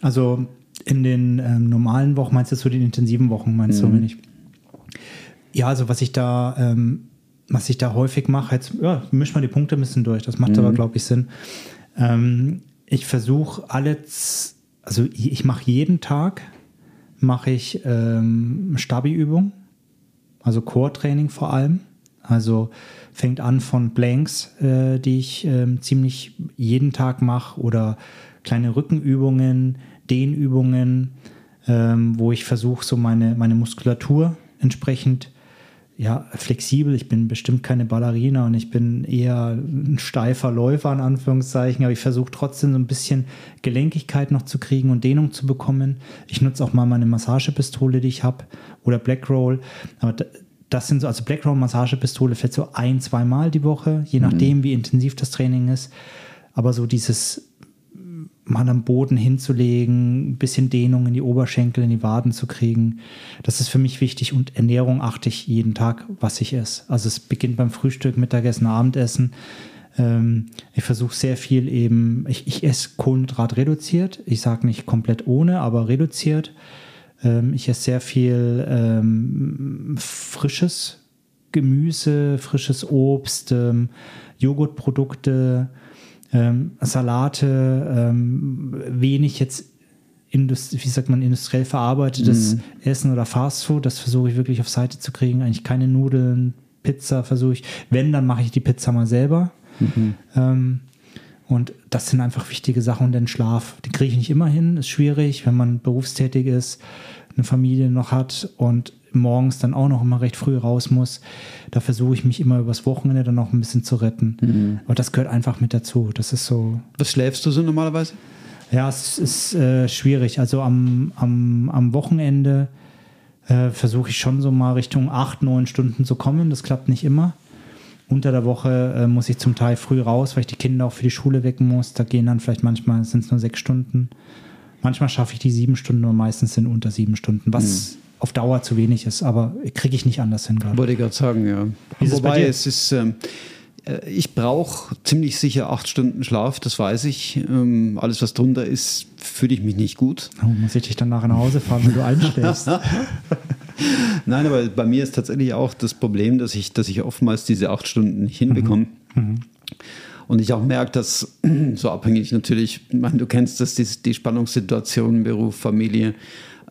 Also in den ähm, normalen Wochen, meinst du zu den intensiven Wochen, meinst mhm. du, wenn ich? Ja, also was ich da, ähm, was ich da häufig mache, jetzt, ja, misch mal die Punkte ein bisschen durch, das macht mhm. aber, glaube ich, Sinn. Ähm, ich versuche alles, also ich mache jeden Tag, mache ich ähm, Stabi-Übung, also Core-Training vor allem. Also fängt an von Blanks, äh, die ich äh, ziemlich jeden Tag mache oder kleine Rückenübungen, Dehnübungen, ähm, wo ich versuche, so meine, meine Muskulatur entsprechend ja, flexibel. Ich bin bestimmt keine Ballerina und ich bin eher ein steifer Läufer in Anführungszeichen, aber ich versuche trotzdem so ein bisschen Gelenkigkeit noch zu kriegen und Dehnung zu bekommen. Ich nutze auch mal meine Massagepistole, die ich habe, oder Blackroll. Aber das sind so, also Blackroll Massagepistole vielleicht so ein, zweimal die Woche, je nachdem, mhm. wie intensiv das Training ist. Aber so dieses mal am Boden hinzulegen, ein bisschen Dehnung in die Oberschenkel, in die Waden zu kriegen. Das ist für mich wichtig und Ernährung achte ich jeden Tag, was ich esse. Also es beginnt beim Frühstück, Mittagessen, Abendessen. Ähm, ich versuche sehr viel eben, ich, ich esse Kohlenhydrat reduziert. Ich sage nicht komplett ohne, aber reduziert. Ähm, ich esse sehr viel ähm, frisches Gemüse, frisches Obst, ähm, Joghurtprodukte, ähm, Salate, ähm, wenig jetzt wie sagt man, industriell verarbeitetes mhm. Essen oder Fastfood. Das versuche ich wirklich auf Seite zu kriegen. Eigentlich keine Nudeln, Pizza versuche ich. Wenn, dann mache ich die Pizza mal selber. Mhm. Ähm, und das sind einfach wichtige Sachen. Und den Schlaf, den kriege ich nicht immer hin. Ist schwierig, wenn man berufstätig ist, eine Familie noch hat und morgens dann auch noch immer recht früh raus muss. Da versuche ich mich immer übers Wochenende dann noch ein bisschen zu retten. Mhm. Aber das gehört einfach mit dazu. Das ist so. Was schläfst du so normalerweise? Ja, es ist äh, schwierig. Also am, am, am Wochenende äh, versuche ich schon so mal Richtung acht, neun Stunden zu kommen. Das klappt nicht immer. Unter der Woche äh, muss ich zum Teil früh raus, weil ich die Kinder auch für die Schule wecken muss. Da gehen dann vielleicht manchmal sind es nur sechs Stunden. Manchmal schaffe ich die sieben Stunden, aber meistens sind unter sieben Stunden, was mhm auf Dauer zu wenig ist, aber kriege ich nicht anders hin gerade. Wollte ich gerade sagen, ja. Wobei es ist, ähm, äh, ich brauche ziemlich sicher acht Stunden Schlaf, das weiß ich. Ähm, alles, was drunter ist, fühle ich mich nicht gut. Oh, muss ich dich dann nachher nach Hause fahren, wenn du einschläfst? Nein, aber bei mir ist tatsächlich auch das Problem, dass ich, dass ich oftmals diese acht Stunden nicht hinbekomme. Mhm. Mhm. Und ich auch merke, dass so abhängig natürlich, ich meine, du kennst das, die, die Spannungssituation, Beruf, Familie,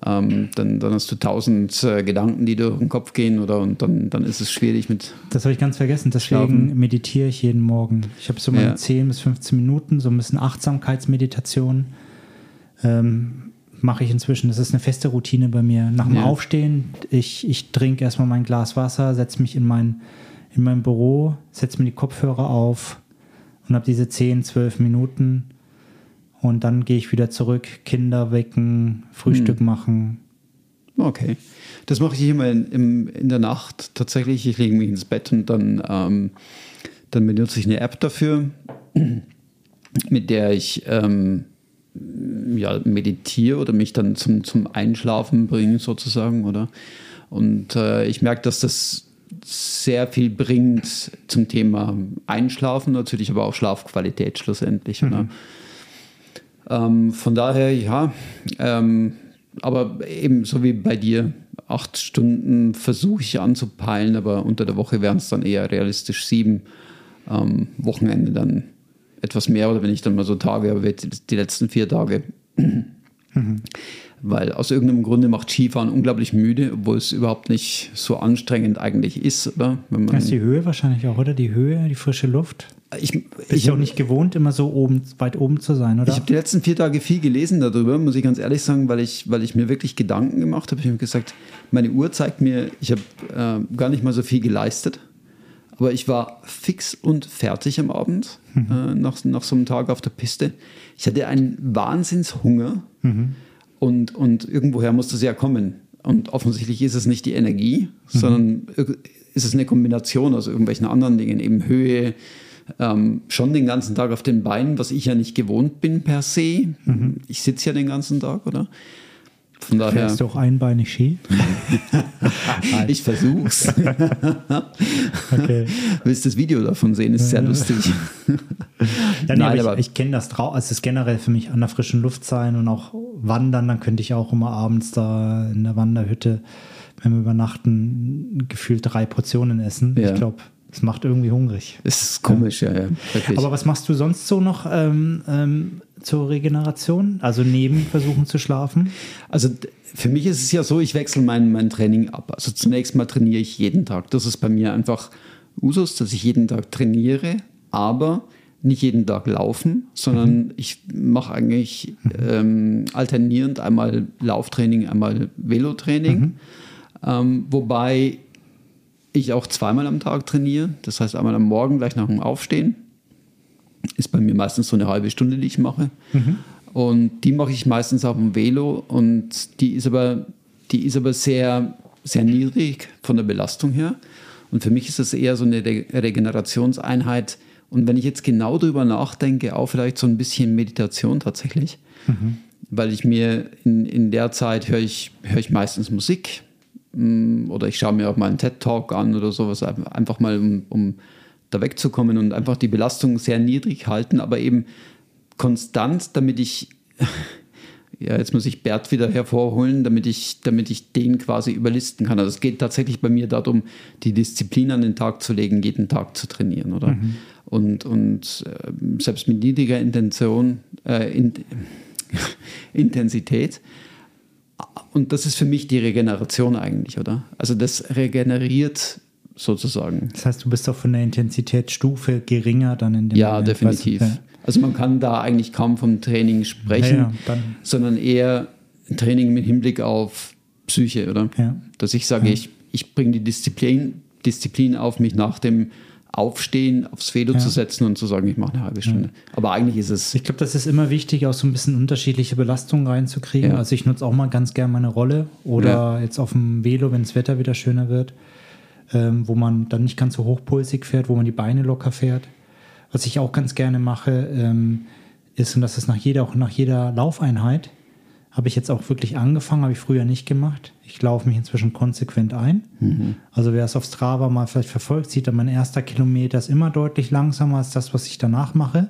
ähm, dann, dann hast du tausend äh, Gedanken, die durch den Kopf gehen oder und dann, dann ist es schwierig mit. Das habe ich ganz vergessen, deswegen Schlafen. meditiere ich jeden Morgen. Ich habe so meine ja. 10 bis 15 Minuten, so ein bisschen Achtsamkeitsmeditation. Ähm, mache ich inzwischen. Das ist eine feste Routine bei mir. Nach dem ja. Aufstehen, ich, ich trinke erstmal mein Glas Wasser, setze mich in mein, in mein Büro, setze mir die Kopfhörer auf und habe diese 10, 12 Minuten und dann gehe ich wieder zurück, Kinder wecken, Frühstück hm. machen. Okay. Das mache ich immer in, in, in, der Nacht tatsächlich. Ich lege mich ins Bett und dann, ähm, dann benutze ich eine App dafür, mit der ich ähm, ja, meditiere oder mich dann zum, zum Einschlafen bringe, sozusagen, oder? Und äh, ich merke, dass das sehr viel bringt zum Thema Einschlafen, natürlich aber auch Schlafqualität schlussendlich. Mhm. Ähm, von daher, ja, ähm, aber eben so wie bei dir, acht Stunden versuche ich anzupeilen, aber unter der Woche wären es dann eher realistisch sieben. Ähm, Wochenende dann etwas mehr oder wenn ich dann mal so Tage habe, die letzten vier Tage. Mhm. Weil aus irgendeinem Grunde macht Skifahren unglaublich müde, obwohl es überhaupt nicht so anstrengend eigentlich ist. Oder? Wenn man das ist die Höhe wahrscheinlich auch, oder? Die Höhe, die frische Luft. Ich, bin ich auch nicht gewohnt, immer so oben, weit oben zu sein, oder? Ich habe die letzten vier Tage viel gelesen darüber, muss ich ganz ehrlich sagen, weil ich, weil ich mir wirklich Gedanken gemacht habe. Ich habe gesagt, meine Uhr zeigt mir, ich habe äh, gar nicht mal so viel geleistet. Aber ich war fix und fertig am Abend, mhm. äh, nach, nach so einem Tag auf der Piste. Ich hatte einen Wahnsinnshunger. Mhm und, und irgendwoher muss das ja kommen. Und offensichtlich ist es nicht die Energie, mhm. sondern ist es eine Kombination aus irgendwelchen anderen Dingen, eben Höhe, ähm, schon den ganzen Tag auf den Beinen, was ich ja nicht gewohnt bin per se. Mhm. Ich sitze ja den ganzen Tag, oder? Von daher. Fährst du auch einbeinig Ski? ich versuch's. okay. Willst das Video davon sehen? Ist sehr lustig. ja, nee, Nein, aber ich, ich kenne das draußen. Also es ist generell für mich an der frischen Luft sein und auch wandern. Dann könnte ich auch immer abends da in der Wanderhütte, wenn wir übernachten, gefühlt drei Portionen essen. Ja. Ich glaube, es macht irgendwie hungrig. Es ist komisch, ja, ja. Wirklich. Aber was machst du sonst so noch ähm, ähm, zur Regeneration? Also neben Versuchen zu schlafen? Also für mich ist es ja so, ich wechsle mein, mein Training ab. Also zunächst mal trainiere ich jeden Tag. Das ist bei mir einfach Usus, dass ich jeden Tag trainiere, aber nicht jeden Tag laufen, sondern mhm. ich mache eigentlich ähm, alternierend einmal Lauftraining, einmal Velotraining. Mhm. Ähm, wobei ich auch zweimal am Tag trainiere. Das heißt, einmal am Morgen gleich nach dem Aufstehen. Ist bei mir meistens so eine halbe Stunde, die ich mache. Mhm. Und die mache ich meistens auf dem Velo und die ist aber, die ist aber sehr, sehr niedrig von der Belastung her. Und für mich ist das eher so eine Re Regenerationseinheit. Und wenn ich jetzt genau darüber nachdenke, auch vielleicht so ein bisschen Meditation tatsächlich, mhm. weil ich mir in, in der Zeit höre ich, höre ich meistens Musik, Mm, oder ich schaue mir auch mal einen TED-Talk an oder sowas, einfach mal, um, um da wegzukommen und einfach die Belastung sehr niedrig halten, aber eben konstant, damit ich, ja, jetzt muss ich Bert wieder hervorholen, damit ich, damit ich den quasi überlisten kann. Also es geht tatsächlich bei mir darum, die Disziplin an den Tag zu legen, jeden Tag zu trainieren, oder? Mhm. Und, und äh, selbst mit niedriger Intention, äh, in, Intensität und das ist für mich die Regeneration eigentlich, oder? Also das regeneriert sozusagen. Das heißt, du bist auch von der Intensitätsstufe geringer dann in dem Ja, Moment, definitiv. Weißt du? Also man kann da eigentlich kaum vom Training sprechen, ja, ja, sondern eher Training mit Hinblick auf Psyche, oder? Ja. Dass ich sage, ich, ich bringe die Disziplin, Disziplin auf mich nach dem aufstehen, aufs Velo zu setzen und zu sagen, ich mache eine halbe Stunde. Aber eigentlich ist es. Ich glaube, das ist immer wichtig, auch so ein bisschen unterschiedliche Belastungen reinzukriegen. Also ich nutze auch mal ganz gerne meine Rolle oder jetzt auf dem Velo, wenn das Wetter wieder schöner wird, ähm, wo man dann nicht ganz so hochpulsig fährt, wo man die Beine locker fährt. Was ich auch ganz gerne mache, ähm, ist, und das ist nach jeder, auch nach jeder Laufeinheit, habe ich jetzt auch wirklich angefangen, habe ich früher nicht gemacht. Ich laufe mich inzwischen konsequent ein. Mhm. Also wer es auf Strava mal vielleicht verfolgt, sieht, dass mein erster Kilometer ist immer deutlich langsamer als das, was ich danach mache.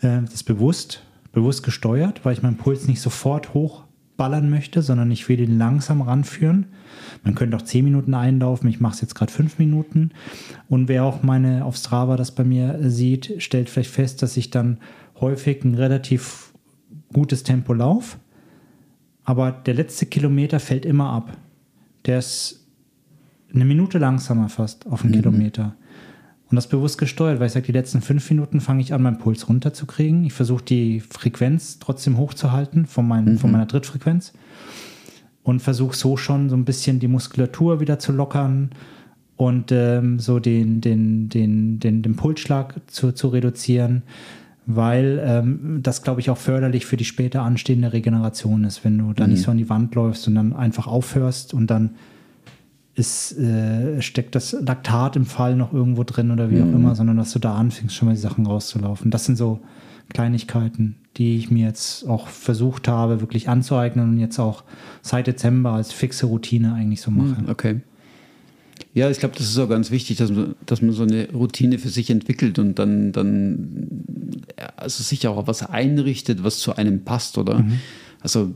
Äh, das ist bewusst, bewusst gesteuert, weil ich meinen Puls nicht sofort hochballern möchte, sondern ich will ihn langsam ranführen. Man könnte auch zehn Minuten einlaufen, ich mache es jetzt gerade fünf Minuten. Und wer auch meine auf Strava das bei mir sieht, stellt vielleicht fest, dass ich dann häufig ein relativ gutes Tempo laufe aber der letzte Kilometer fällt immer ab. Der ist eine Minute langsamer fast auf einen mhm. Kilometer. Und das bewusst gesteuert, weil ich sage, die letzten fünf Minuten fange ich an, meinen Puls runterzukriegen. Ich versuche die Frequenz trotzdem hochzuhalten von, mein, mhm. von meiner Drittfrequenz und versuche so schon so ein bisschen die Muskulatur wieder zu lockern und ähm, so den, den, den, den, den Pulsschlag zu, zu reduzieren weil ähm, das, glaube ich, auch förderlich für die später anstehende Regeneration ist, wenn du da mhm. nicht so an die Wand läufst und dann einfach aufhörst und dann ist, äh, steckt das Laktat im Fall noch irgendwo drin oder wie mhm. auch immer, sondern dass du da anfängst, schon mal die Sachen rauszulaufen. Das sind so Kleinigkeiten, die ich mir jetzt auch versucht habe, wirklich anzueignen und jetzt auch seit Dezember als fixe Routine eigentlich so mache. Okay. Ja, ich glaube, das ist auch ganz wichtig, dass man, dass man so eine Routine für sich entwickelt und dann, dann also sich auch was einrichtet, was zu einem passt, oder? Mhm. Also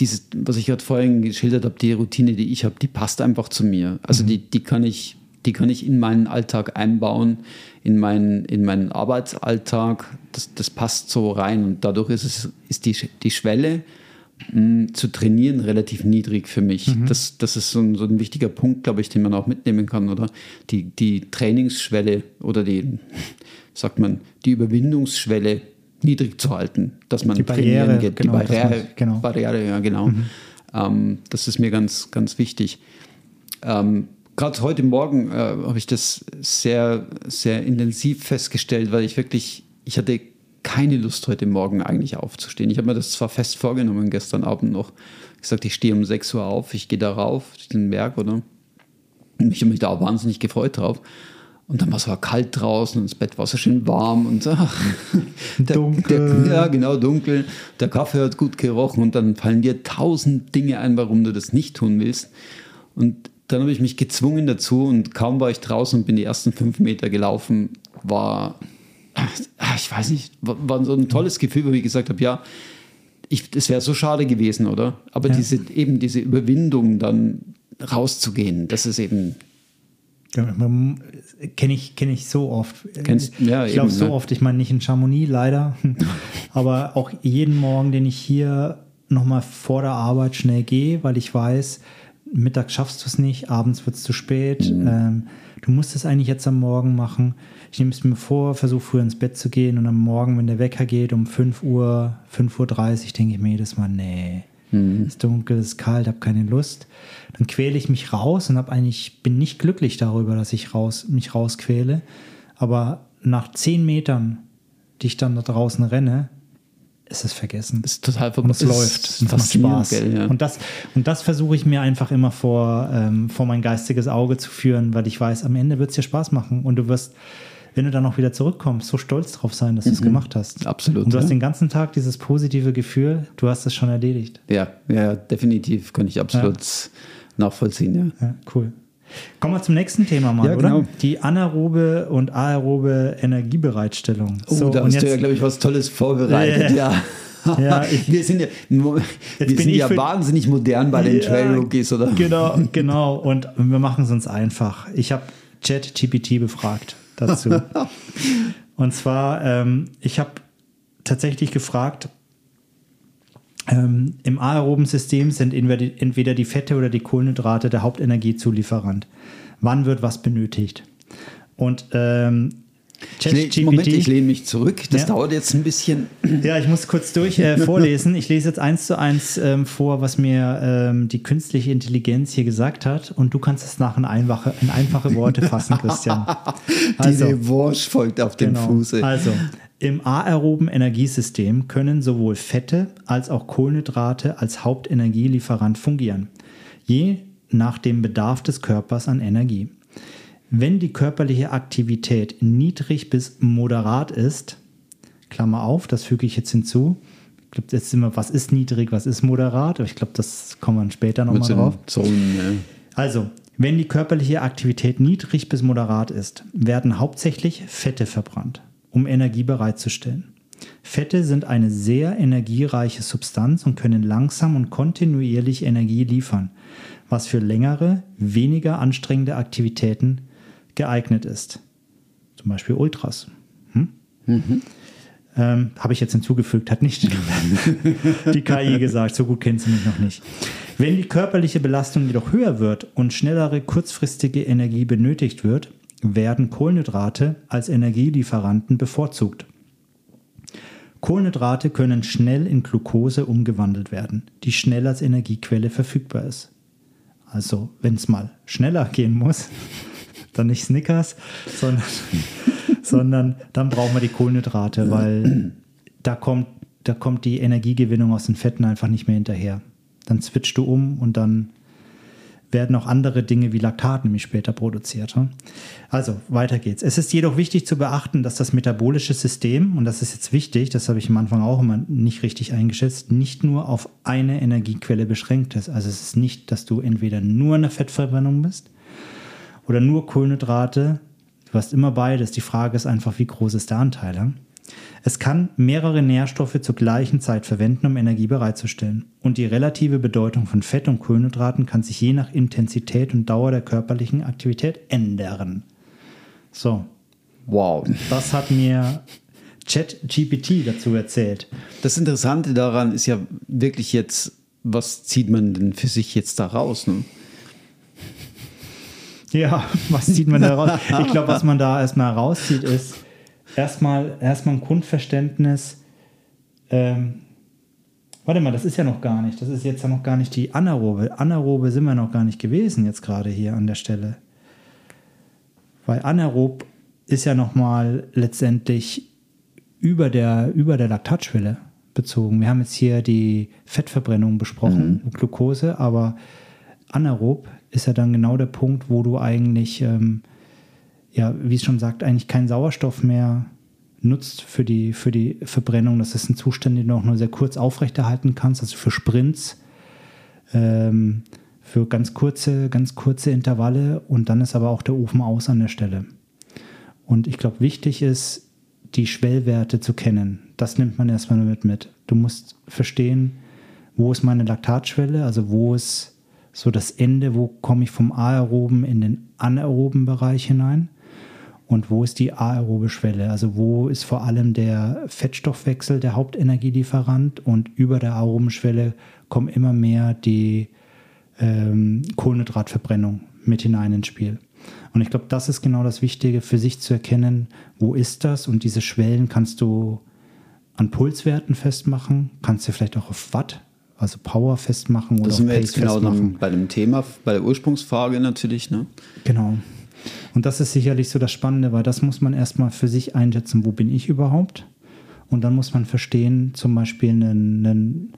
dieses, was ich gerade vorhin geschildert habe, die Routine, die ich habe, die passt einfach zu mir. Also mhm. die, die kann ich, die kann ich in meinen Alltag einbauen, in meinen, in meinen Arbeitsalltag. Das, das passt so rein und dadurch ist es ist die, die Schwelle mh, zu trainieren relativ niedrig für mich. Mhm. Das, das ist so ein, so ein wichtiger Punkt, glaube ich, den man auch mitnehmen kann, oder? Die, die Trainingsschwelle oder die, sagt man, die Überwindungsschwelle niedrig zu halten, dass man die Barriere, geht. Genau, die Barriere, man, genau. Barriere, ja genau. Mhm. Ähm, das ist mir ganz, ganz wichtig. Ähm, Gerade heute Morgen äh, habe ich das sehr, sehr intensiv festgestellt, weil ich wirklich, ich hatte keine Lust heute Morgen eigentlich aufzustehen. Ich habe mir das zwar fest vorgenommen gestern Abend noch. Gesagt, ich stehe um 6 Uhr auf, ich gehe da rauf, den Berg, oder? Und ich habe mich da auch wahnsinnig gefreut drauf. Und dann war es kalt draußen und das Bett war so schön warm und ach, dunkel. Der, ja, genau, dunkel. Der Kaffee hat gut gerochen und dann fallen dir tausend Dinge ein, warum du das nicht tun willst. Und dann habe ich mich gezwungen dazu und kaum war ich draußen und bin die ersten fünf Meter gelaufen, war, ich weiß nicht, war so ein tolles Gefühl, wo ich gesagt habe, ja, es wäre so schade gewesen, oder? Aber ja. diese, eben diese Überwindung dann rauszugehen, das ist eben Kenne ich, kenn ich so oft. Kennst, ja, ich glaube so ne? oft, ich meine nicht in Chamonix leider, aber auch jeden Morgen, den ich hier nochmal vor der Arbeit schnell gehe, weil ich weiß, mittags schaffst du es nicht, abends wird es zu spät. Mhm. Ähm, du musst es eigentlich jetzt am Morgen machen. Ich nehme es mir vor, versuche früher ins Bett zu gehen und am Morgen, wenn der Wecker geht, um 5 Uhr, 5.30 Uhr, denke ich mir jedes Mal, nee, mhm. es ist dunkel, es ist kalt, habe keine Lust dann quäle ich mich raus und habe eigentlich, bin nicht glücklich darüber, dass ich raus, mich rausquäle. Aber nach zehn Metern, die ich dann da draußen renne, ist es vergessen. Ist total Und es läuft. Und es macht Spaß. Gell, ja. Und das, und das versuche ich mir einfach immer vor, ähm, vor mein geistiges Auge zu führen, weil ich weiß, am Ende wird es dir Spaß machen und du wirst, wenn du dann auch wieder zurückkommst, so stolz drauf sein, dass du es mhm. gemacht hast. Absolut. Und du ja. hast den ganzen Tag dieses positive Gefühl, du hast es schon erledigt. Ja, ja, definitiv. Kann ich absolut. Ja nachvollziehen. Ja. ja cool. Kommen wir zum nächsten Thema mal, ja, genau. oder? Die anaerobe und aerobe Energiebereitstellung. Oh, so, da hast du ja, glaube ich, was Tolles vorbereitet, ja. ja. ich, wir sind ja, wir sind ja wahnsinnig modern bei den ja, Trail Rookies, oder? Genau, genau. Und wir machen es uns einfach. Ich habe ChatGPT befragt dazu. und zwar, ähm, ich habe tatsächlich gefragt, ähm, Im aeroben System sind entweder die Fette oder die Kohlenhydrate der Hauptenergiezulieferant. Wann wird was benötigt? Und ähm, ich Moment, ich lehne mich zurück. Das ja. dauert jetzt ein bisschen. Ja, ich muss kurz durch äh, vorlesen. Ich lese jetzt eins zu eins ähm, vor, was mir ähm, die künstliche Intelligenz hier gesagt hat. Und du kannst es nach in einfache, in einfache Worte fassen, Christian. Also, die Revanche folgt auf dem genau. Fuße. Also, im aeroben Energiesystem können sowohl Fette als auch Kohlenhydrate als Hauptenergielieferant fungieren, je nach dem Bedarf des Körpers an Energie. Wenn die körperliche Aktivität niedrig bis moderat ist, Klammer auf, das füge ich jetzt hinzu. Ich glaube, jetzt sind wir, was ist niedrig, was ist moderat? Ich glaube, das kommen wir später nochmal drauf. Zonen, ja. Also, wenn die körperliche Aktivität niedrig bis moderat ist, werden hauptsächlich Fette verbrannt um Energie bereitzustellen. Fette sind eine sehr energiereiche Substanz und können langsam und kontinuierlich Energie liefern, was für längere, weniger anstrengende Aktivitäten geeignet ist. Zum Beispiel Ultras. Hm? Mhm. Ähm, Habe ich jetzt hinzugefügt, hat nicht die KI gesagt, so gut kennt sie mich noch nicht. Wenn die körperliche Belastung jedoch höher wird und schnellere kurzfristige Energie benötigt wird, werden Kohlenhydrate als Energielieferanten bevorzugt. Kohlenhydrate können schnell in Glucose umgewandelt werden, die schnell als Energiequelle verfügbar ist. Also, wenn es mal schneller gehen muss, dann nicht Snickers, sondern, sondern dann brauchen wir die Kohlenhydrate, weil da kommt, da kommt die Energiegewinnung aus den Fetten einfach nicht mehr hinterher. Dann switcht du um und dann werden auch andere Dinge wie Laktat nämlich später produziert. Also weiter geht's. Es ist jedoch wichtig zu beachten, dass das metabolische System, und das ist jetzt wichtig, das habe ich am Anfang auch immer nicht richtig eingeschätzt, nicht nur auf eine Energiequelle beschränkt ist. Also es ist nicht, dass du entweder nur eine Fettverbrennung bist oder nur Kohlenhydrate. Du hast immer beides. Die Frage ist einfach, wie groß ist der Anteil? Es kann mehrere Nährstoffe zur gleichen Zeit verwenden, um Energie bereitzustellen. Und die relative Bedeutung von Fett und Kohlenhydraten kann sich je nach Intensität und Dauer der körperlichen Aktivität ändern. So. Wow. Das hat mir ChatGPT dazu erzählt. Das Interessante daran ist ja wirklich jetzt, was zieht man denn für sich jetzt da raus? Ne? Ja, was zieht man da raus? Ich glaube, was man da erstmal rauszieht, ist, erstmal, erstmal ein Grundverständnis. Ähm, warte mal, das ist ja noch gar nicht. Das ist jetzt ja noch gar nicht die Anaerobe. Anaerobe sind wir noch gar nicht gewesen jetzt gerade hier an der Stelle. Weil anaerob ist ja nochmal letztendlich über der, über der Laktatschwelle bezogen. Wir haben jetzt hier die Fettverbrennung besprochen, mhm. Glucose, aber anaerob ist ja dann genau der Punkt, wo du eigentlich ähm, ja, wie es schon sagt, eigentlich keinen Sauerstoff mehr nutzt für die, für die Verbrennung. Das ist ein Zustand, den du auch nur sehr kurz aufrechterhalten kannst, also für Sprints, ähm, für ganz kurze, ganz kurze Intervalle und dann ist aber auch der Ofen aus an der Stelle. Und ich glaube, wichtig ist, die Schwellwerte zu kennen. Das nimmt man erstmal mit mit. Du musst verstehen, wo ist meine Laktatschwelle, also wo ist so das Ende, wo komme ich vom aeroben in den anaeroben Bereich hinein und wo ist die aerobe Schwelle? Also wo ist vor allem der Fettstoffwechsel der Hauptenergielieferant und über der aeroben Schwelle kommen immer mehr die ähm, Kohlenhydratverbrennung mit hinein ins Spiel. Und ich glaube, das ist genau das Wichtige für sich zu erkennen, wo ist das und diese Schwellen kannst du an Pulswerten festmachen, kannst du vielleicht auch auf Watt, also Power festmachen oder das sind wir jetzt genau bei dem Thema, bei der Ursprungsfrage natürlich. Ne? Genau. Und das ist sicherlich so das Spannende, weil das muss man erstmal für sich einschätzen, wo bin ich überhaupt? Und dann muss man verstehen, zum Beispiel einen, einen,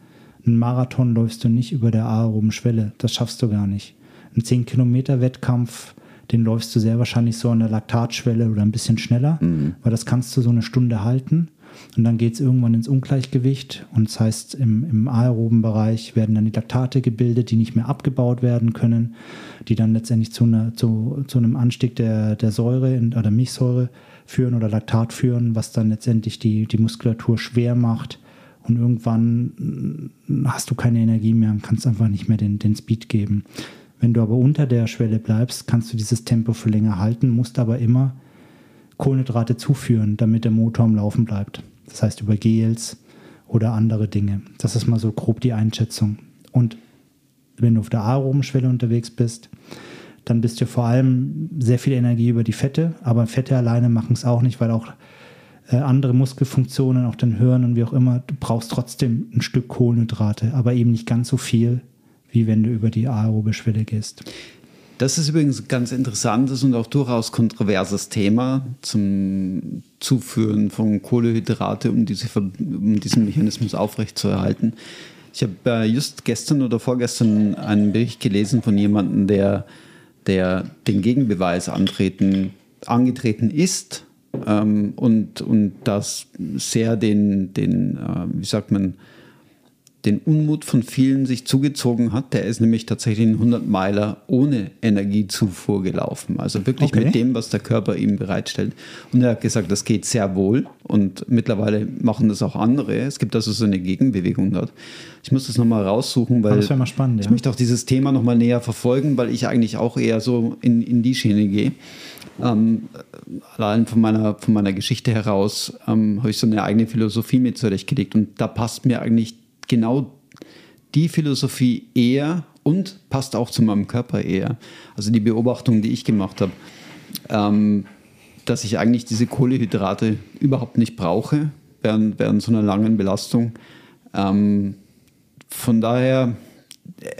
einen Marathon läufst du nicht über der aeroben Schwelle. Das schaffst du gar nicht. Ein 10-Kilometer-Wettkampf, den läufst du sehr wahrscheinlich so an der Laktatschwelle oder ein bisschen schneller, mhm. weil das kannst du so eine Stunde halten. Und dann geht es irgendwann ins Ungleichgewicht. Und das heißt, im, im aeroben Bereich werden dann die Laktate gebildet, die nicht mehr abgebaut werden können, die dann letztendlich zu, einer, zu, zu einem Anstieg der, der Säure in, oder Milchsäure führen oder Laktat führen, was dann letztendlich die, die Muskulatur schwer macht. Und irgendwann hast du keine Energie mehr und kannst einfach nicht mehr den, den Speed geben. Wenn du aber unter der Schwelle bleibst, kannst du dieses Tempo für länger halten, musst aber immer Kohlenhydrate zuführen, damit der Motor am Laufen bleibt. Das heißt über Gels oder andere Dinge. Das ist mal so grob die Einschätzung. Und wenn du auf der aeroben Schwelle unterwegs bist, dann bist du vor allem sehr viel Energie über die Fette, aber Fette alleine machen es auch nicht, weil auch äh, andere Muskelfunktionen, auch den Hirn und wie auch immer, du brauchst trotzdem ein Stück Kohlenhydrate, aber eben nicht ganz so viel, wie wenn du über die aerobe Schwelle gehst. Das ist übrigens ein ganz interessantes und auch durchaus kontroverses Thema zum Zuführen von Kohlehydrate, um, diese, um diesen Mechanismus aufrechtzuerhalten. Ich habe äh, just gestern oder vorgestern einen Bericht gelesen von jemandem, der, der den Gegenbeweis antreten, angetreten ist ähm, und, und das sehr den, den äh, wie sagt man, den Unmut von vielen sich zugezogen hat. Der ist nämlich tatsächlich einen 100 Meiler ohne Energiezufuhr gelaufen. Also wirklich okay. mit dem, was der Körper ihm bereitstellt. Und er hat gesagt, das geht sehr wohl. Und mittlerweile machen das auch andere. Es gibt also so eine Gegenbewegung dort. Ich muss das nochmal raussuchen, weil das mal spannend, ich ja. möchte auch dieses Thema nochmal näher verfolgen, weil ich eigentlich auch eher so in, in die Schiene gehe. Ähm, allein von meiner, von meiner Geschichte heraus ähm, habe ich so eine eigene Philosophie mit zurechtgelegt. Und da passt mir eigentlich genau die Philosophie eher und passt auch zu meinem Körper eher. Also die Beobachtung, die ich gemacht habe, ähm, dass ich eigentlich diese Kohlehydrate überhaupt nicht brauche während, während so einer langen Belastung. Ähm, von daher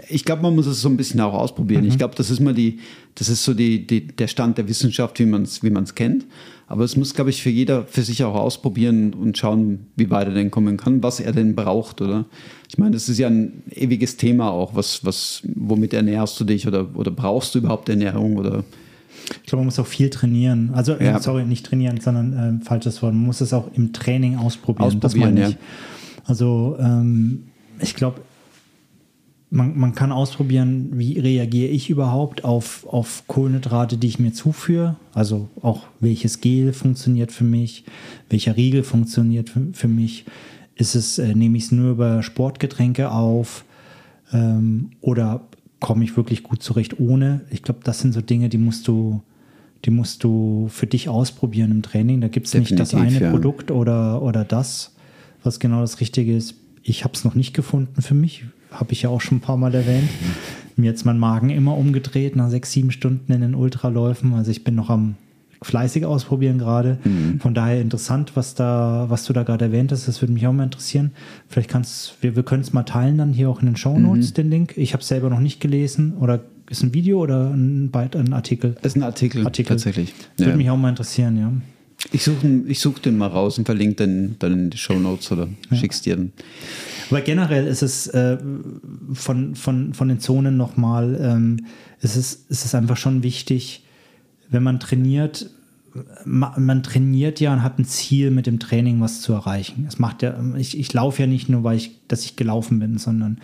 ich glaube, man muss es so ein bisschen auch ausprobieren. Mhm. Ich glaube, das ist mal die, das ist so die, die, der Stand der Wissenschaft, wie man es wie kennt. Aber es muss, glaube ich, für jeder für sich auch ausprobieren und schauen, wie weit er denn kommen kann, was er denn braucht, oder? Ich meine, das ist ja ein ewiges Thema auch. Was, was, womit ernährst du dich oder, oder brauchst du überhaupt Ernährung oder? Ich glaube, man muss auch viel trainieren. Also, äh, ja. sorry, nicht trainieren, sondern äh, falsches Wort. Man muss es auch im Training ausprobieren. Ausprobieren, ja. Also, ähm, ich glaube, man, man kann ausprobieren, wie reagiere ich überhaupt auf, auf Kohlenhydrate, die ich mir zuführe. Also auch welches Gel funktioniert für mich, welcher Riegel funktioniert für, für mich. Ist es, äh, nehme ich es nur über Sportgetränke auf ähm, oder komme ich wirklich gut zurecht ohne? Ich glaube, das sind so Dinge, die musst du, die musst du für dich ausprobieren im Training. Da gibt es nicht das eine ja. Produkt oder, oder das, was genau das Richtige ist. Ich habe es noch nicht gefunden für mich habe ich ja auch schon ein paar Mal erwähnt. Mir jetzt mein Magen immer umgedreht nach sechs, sieben Stunden in den Ultraläufen. Also ich bin noch am fleißig ausprobieren gerade. Mhm. Von daher interessant, was da, was du da gerade erwähnt hast. Das würde mich auch mal interessieren. Vielleicht kannst wir, wir können es mal teilen dann hier auch in den Show Notes, mhm. den Link. Ich habe es selber noch nicht gelesen. Oder ist ein Video oder ein, ein Artikel? Ist ein Artikel, Artikel. tatsächlich. Das ja. würde mich auch mal interessieren, ja. Ich suche ich such den mal raus und verlinke den dann in die Show Notes oder ja. schick's dir dann. Aber generell ist es äh, von, von, von den Zonen nochmal, ähm, ist, es, ist es einfach schon wichtig, wenn man trainiert, man, trainiert ja und hat ein Ziel mit dem Training, was zu erreichen. Es macht ja, ich, ich laufe ja nicht nur, weil ich, dass ich gelaufen bin, sondern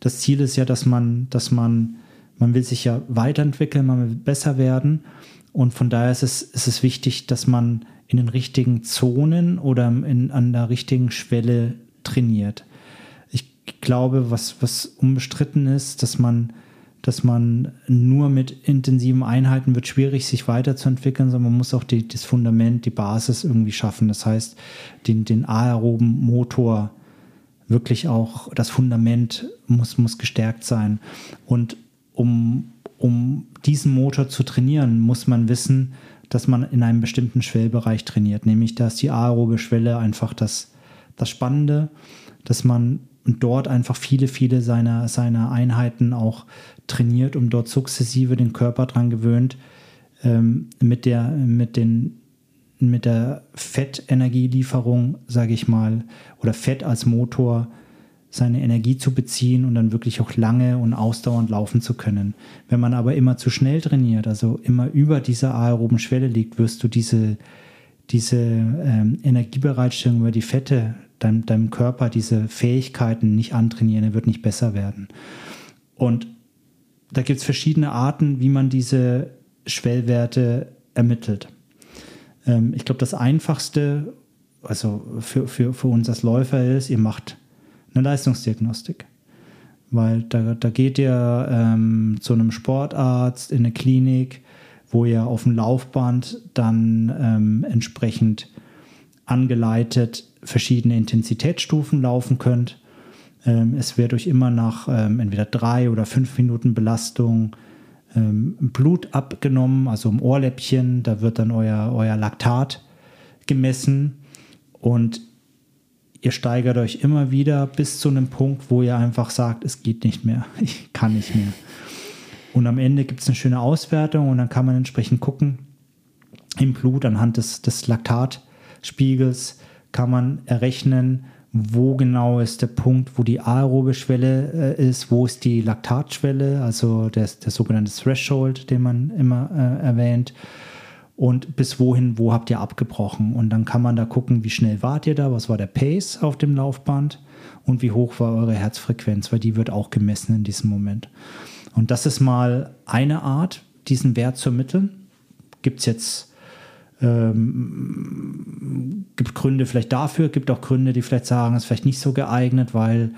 das Ziel ist ja, dass man, dass man, man will sich ja weiterentwickeln, man will besser werden. Und von daher ist es, ist es wichtig, dass man in den richtigen Zonen oder in, an der richtigen Schwelle trainiert glaube, was, was unbestritten ist, dass man, dass man nur mit intensiven Einheiten wird schwierig, sich weiterzuentwickeln, sondern man muss auch die, das Fundament, die Basis irgendwie schaffen. Das heißt, den, den aeroben Motor wirklich auch, das Fundament muss, muss gestärkt sein. Und um, um diesen Motor zu trainieren, muss man wissen, dass man in einem bestimmten Schwellbereich trainiert. Nämlich, da ist die aerobe Schwelle einfach das, das Spannende, dass man und dort einfach viele, viele seiner, seiner Einheiten auch trainiert und dort sukzessive den Körper dran gewöhnt, ähm, mit, der, mit, den, mit der Fettenergielieferung, sage ich mal, oder Fett als Motor seine Energie zu beziehen und dann wirklich auch lange und ausdauernd laufen zu können. Wenn man aber immer zu schnell trainiert, also immer über dieser aeroben Schwelle liegt, wirst du diese, diese ähm, Energiebereitstellung über die Fette deinem, deinem Körper diese Fähigkeiten nicht antrainieren, er wird nicht besser werden. Und da gibt es verschiedene Arten, wie man diese Schwellwerte ermittelt. Ähm, ich glaube, das Einfachste, also für, für, für uns als Läufer ist, ihr macht eine Leistungsdiagnostik. Weil da, da geht ihr ähm, zu einem Sportarzt in eine Klinik, wo ihr auf dem Laufband dann ähm, entsprechend angeleitet verschiedene Intensitätsstufen laufen könnt. Ähm, es wird euch immer nach ähm, entweder drei oder fünf Minuten Belastung ähm, Blut abgenommen, also im Ohrläppchen. Da wird dann euer, euer Laktat gemessen und ihr steigert euch immer wieder bis zu einem Punkt, wo ihr einfach sagt, es geht nicht mehr, ich kann nicht mehr. Und am Ende gibt es eine schöne Auswertung und dann kann man entsprechend gucken im Blut anhand des, des Laktatspiegels, kann man errechnen, wo genau ist der Punkt, wo die aerobe Schwelle äh, ist, wo ist die Laktatschwelle, also der, der sogenannte Threshold, den man immer äh, erwähnt, und bis wohin, wo habt ihr abgebrochen. Und dann kann man da gucken, wie schnell wart ihr da, was war der Pace auf dem Laufband und wie hoch war eure Herzfrequenz, weil die wird auch gemessen in diesem Moment. Und das ist mal eine Art, diesen Wert zu ermitteln. Gibt es jetzt ähm, gibt Gründe vielleicht dafür, gibt auch Gründe, die vielleicht sagen, es ist vielleicht nicht so geeignet, weil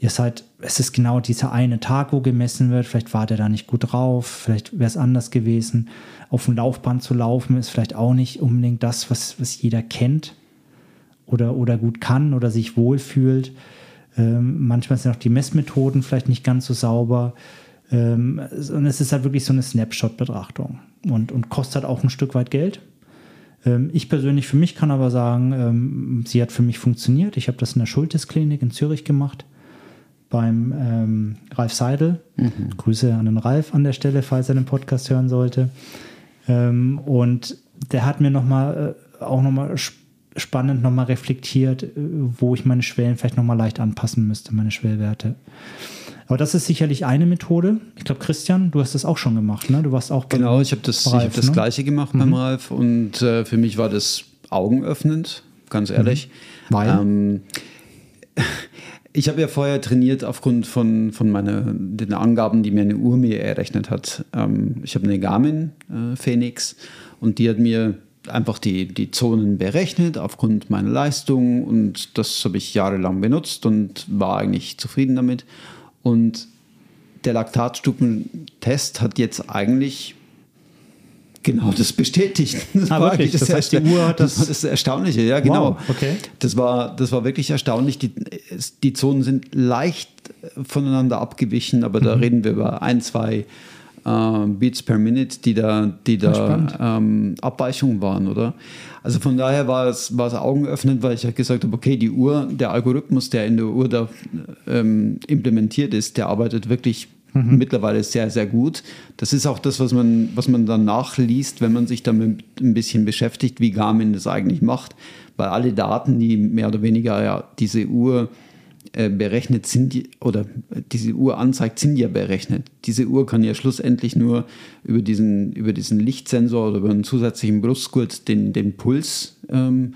ihr seid, es ist genau dieser eine Tag, wo gemessen wird, vielleicht war der da nicht gut drauf, vielleicht wäre es anders gewesen. Auf dem Laufband zu laufen ist vielleicht auch nicht unbedingt das, was, was jeder kennt oder, oder gut kann oder sich wohlfühlt. Ähm, manchmal sind auch die Messmethoden vielleicht nicht ganz so sauber. Ähm, und es ist halt wirklich so eine Snapshot-Betrachtung und, und kostet auch ein Stück weit Geld. Ähm, ich persönlich für mich kann aber sagen, ähm, sie hat für mich funktioniert. Ich habe das in der Schultes-Klinik in Zürich gemacht. beim ähm, Ralf Seidel. Mhm. Grüße an den Ralf an der Stelle, falls er den Podcast hören sollte. Ähm, und der hat mir nochmal äh, auch nochmal spannend nochmal reflektiert, äh, wo ich meine Schwellen vielleicht nochmal leicht anpassen müsste, meine Schwellwerte. Aber das ist sicherlich eine Methode. Ich glaube, Christian, du hast das auch schon gemacht, ne? Du warst auch Genau, ich habe das, Ralf, hab das ne? Gleiche gemacht mhm. beim Ralf und äh, für mich war das augenöffnend, ganz ehrlich. Mhm. Weil? Ähm, ich habe ja vorher trainiert aufgrund von, von meine, den Angaben, die mir eine Uhr mir errechnet hat. Ähm, ich habe eine Garmin äh, Phoenix und die hat mir einfach die, die Zonen berechnet aufgrund meiner Leistung und das habe ich jahrelang benutzt und war eigentlich zufrieden damit. Und der Laktatstufentest hat jetzt eigentlich genau das bestätigt. Das, ah, wirklich? das, das heißt, die Uhr hat das. Das war das Erstaunliche, ja, genau. Wow, okay. Das war, das war wirklich erstaunlich. Die, die Zonen sind leicht voneinander abgewichen, aber mhm. da reden wir über ein, zwei äh, Beats per Minute, die da, die da ähm, Abweichungen waren, oder? Also von daher war es, war es augenöffnend, weil ich ja gesagt habe, okay, die Uhr, der Algorithmus, der in der Uhr da ähm, implementiert ist, der arbeitet wirklich mhm. mittlerweile sehr, sehr gut. Das ist auch das, was man, was man dann nachliest, wenn man sich damit ein bisschen beschäftigt, wie Garmin das eigentlich macht. Weil alle Daten, die mehr oder weniger ja diese Uhr berechnet sind, oder diese Uhr anzeigt, sind ja berechnet. Diese Uhr kann ja schlussendlich nur über diesen, über diesen Lichtsensor oder über einen zusätzlichen Brustgurt den, den Puls ähm,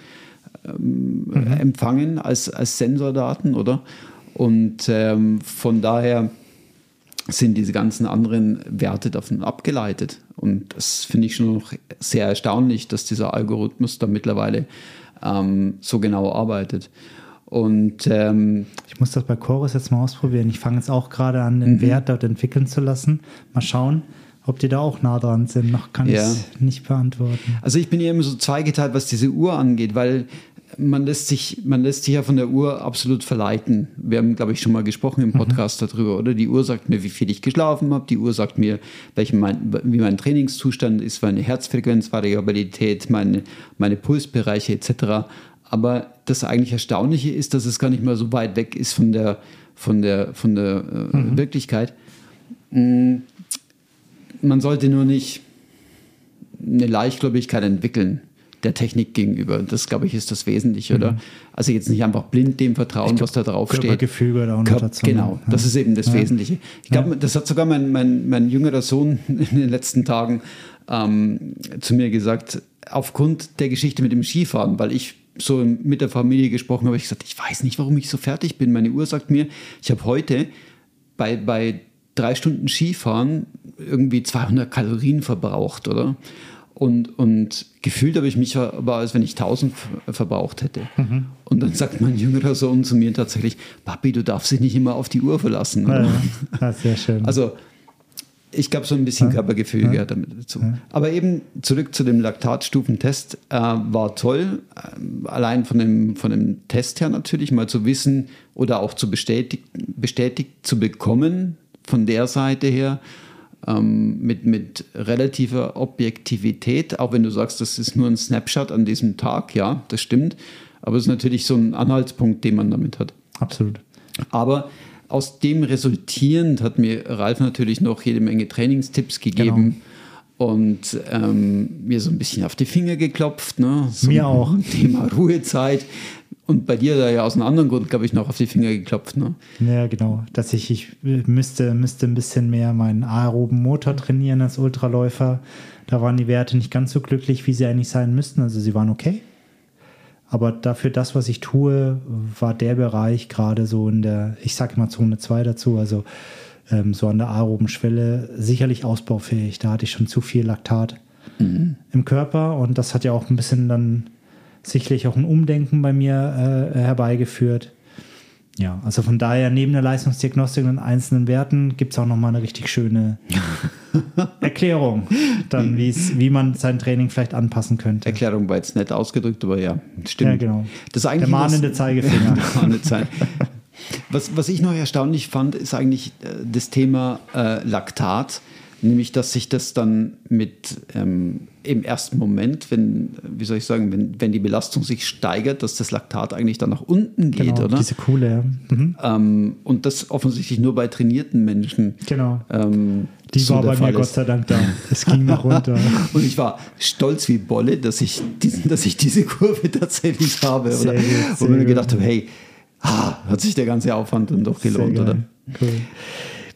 ähm, mhm. empfangen als, als Sensordaten, oder? Und ähm, von daher sind diese ganzen anderen Werte davon abgeleitet. Und das finde ich schon noch sehr erstaunlich, dass dieser Algorithmus da mittlerweile ähm, so genau arbeitet. Und ähm, ich muss das bei Chorus jetzt mal ausprobieren. Ich fange jetzt auch gerade an, den mhm. Wert dort entwickeln zu lassen. Mal schauen, ob die da auch nah dran sind. Noch kann ja. ich es nicht beantworten. Also ich bin ja immer so zweigeteilt, was diese Uhr angeht, weil man lässt sich, man lässt sich ja von der Uhr absolut verleiten. Wir haben, glaube ich, schon mal gesprochen im mhm. Podcast mhm. darüber, oder? Die Uhr sagt mir, wie viel ich geschlafen habe. Die Uhr sagt mir, welchen mein, wie mein Trainingszustand ist, meine Herzfrequenzvariabilität, meine, meine Pulsbereiche etc. Aber das eigentlich Erstaunliche ist, dass es gar nicht mal so weit weg ist von der, von der, von der äh, mhm. Wirklichkeit. Mm, man sollte nur nicht eine Leichtgläubigkeit entwickeln der Technik gegenüber. Das, glaube ich, ist das Wesentliche, oder? Mhm. Also jetzt nicht einfach blind dem vertrauen, glaub, was da drauf steht. Körpergefühl gehört auch noch dazu. Genau, ja. das ist eben das ja. Wesentliche. Ich glaube, ja. das hat sogar mein, mein, mein jüngerer Sohn in den letzten Tagen ähm, zu mir gesagt, aufgrund der Geschichte mit dem Skifahren, weil ich so mit der Familie gesprochen habe, ich gesagt, ich weiß nicht, warum ich so fertig bin. Meine Uhr sagt mir, ich habe heute bei, bei drei Stunden Skifahren irgendwie 200 Kalorien verbraucht, oder? Und, und gefühlt habe ich mich aber, als wenn ich 1000 verbraucht hätte. Mhm. Und dann sagt mein jüngerer Sohn zu mir tatsächlich, Papi, du darfst dich nicht immer auf die Uhr verlassen. Ja, ja. sehr schön. Also ich glaube, so ein bisschen ja. Körpergefühl ja. gehört damit dazu. Ja. Aber eben zurück zu dem Laktatstufentest äh, war toll, äh, allein von dem, von dem Test her natürlich, mal zu wissen oder auch zu bestätigt, bestätigt zu bekommen von der Seite her, ähm, mit, mit relativer Objektivität, auch wenn du sagst, das ist nur ein Snapshot an diesem Tag, ja, das stimmt, aber es ist natürlich so ein Anhaltspunkt, den man damit hat. Absolut. Aber aus dem resultierend hat mir Ralf natürlich noch jede Menge Trainingstipps gegeben. Genau. Und ähm, mir so ein bisschen auf die Finger geklopft. Ne? So mir auch. Thema Ruhezeit. Und bei dir da ja aus einem anderen Grund, glaube ich, noch auf die Finger geklopft. Ne? Ja, genau. Dass ich, ich müsste, müsste ein bisschen mehr meinen aeroben Motor trainieren als Ultraläufer. Da waren die Werte nicht ganz so glücklich, wie sie eigentlich sein müssten. Also sie waren okay. Aber dafür das, was ich tue, war der Bereich gerade so in der, ich sage immer Zone 2 dazu, also ähm, so an der aeroben Schwelle, sicherlich ausbaufähig. Da hatte ich schon zu viel Laktat mhm. im Körper und das hat ja auch ein bisschen dann sicherlich auch ein Umdenken bei mir äh, herbeigeführt. Ja, also von daher neben der Leistungsdiagnostik und einzelnen Werten gibt es auch nochmal eine richtig schöne Erklärung, dann wie man sein Training vielleicht anpassen könnte. Erklärung war jetzt nett ausgedrückt, aber ja, stimmt. Ja, genau. Das eigentlich der mahnende was, Zeigefinger. was, was ich noch erstaunlich fand, ist eigentlich äh, das Thema äh, Laktat nämlich dass sich das dann mit ähm, im ersten Moment, wenn, wie soll ich sagen, wenn, wenn die Belastung sich steigert, dass das Laktat eigentlich dann nach unten geht, genau, oder? Diese Kuhle, ja. Mhm. Ähm, und das offensichtlich nur bei trainierten Menschen. Genau. Ähm, Die so war bei Fall mir Gott ist. sei Dank da. Es ging noch runter. Und ich war stolz wie Bolle, dass ich, diesen, dass ich diese Kurve tatsächlich habe. Sehr oder? gut, sehr mir gut. gedacht habe, hey, ah, hat sich der ganze Aufwand dann doch gelohnt, oder? Cool.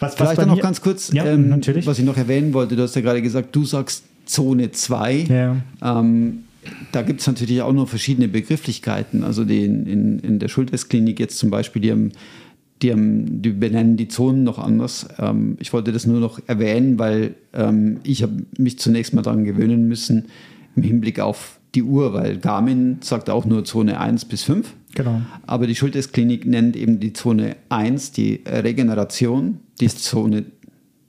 Was, was Vielleicht dann noch mir- ganz kurz, Ja, ähm, natürlich. was ich noch erwähnen wollte. Du hast ja gerade gesagt, du sagst Zone 2. Ja. Ähm, da gibt es natürlich auch noch verschiedene Begrifflichkeiten. Also die in, in, in der Schultersklinik jetzt zum Beispiel, die, haben, die, haben, die benennen die Zonen noch anders. Ähm, ich wollte das nur noch erwähnen, weil ähm, ich habe mich zunächst mal daran gewöhnen müssen im Hinblick auf die Uhr, weil Garmin sagt auch nur Zone 1 bis 5. Genau. Aber die Schultersklinik nennt eben die Zone 1 die Regeneration, die Zone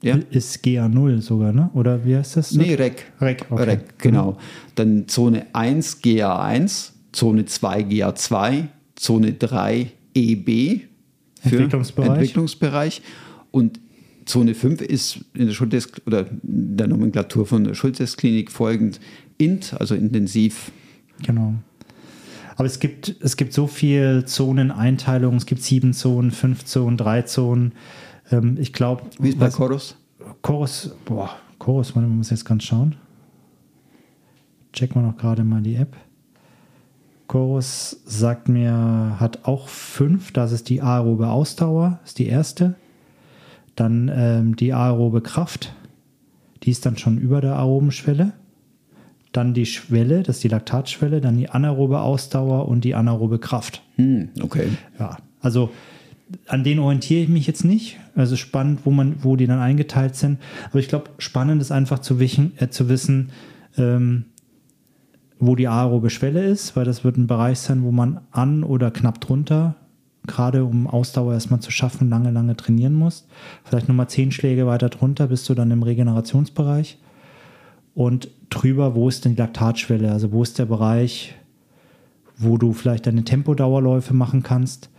ja? Ist GA0 sogar, ne? Oder wie heißt das? Nee, REC. REC, okay. REC, genau. Dann Zone 1 GA1, Zone 2 GA2, Zone 3 EB für Entwicklungsbereich. Entwicklungsbereich. Und Zone 5 ist in der Schultes oder in der Nomenklatur von der Schultesklinik folgend INT, also intensiv. Genau. Aber es gibt, es gibt so viel Zoneneinteilungen. Es gibt sieben Zonen, fünf Zonen, drei Zonen. Ähm, ich glaube, Wie ist bei Chorus? Chorus, boah, Chorus, man muss jetzt ganz schauen. Checken wir noch gerade mal die App. Chorus sagt mir, hat auch fünf. Das ist die aerobe Ausdauer, ist die erste. Dann ähm, die aerobe Kraft. Die ist dann schon über der aeroben Schwelle. Dann die Schwelle, das ist die Laktatschwelle. Dann die anaerobe Ausdauer und die anaerobe Kraft. Hm, okay. Ja, also an denen orientiere ich mich jetzt nicht. Also spannend, wo man, wo die dann eingeteilt sind. Aber ich glaube, spannend ist einfach zu, wichen, äh, zu wissen, ähm, wo die aerobe Schwelle ist, weil das wird ein Bereich sein, wo man an oder knapp drunter, gerade um Ausdauer erstmal zu schaffen, lange, lange trainieren muss. Vielleicht nochmal zehn Schläge weiter drunter bist du dann im Regenerationsbereich. Und drüber, wo ist denn die Laktatschwelle? Also wo ist der Bereich, wo du vielleicht deine Tempodauerläufe machen kannst.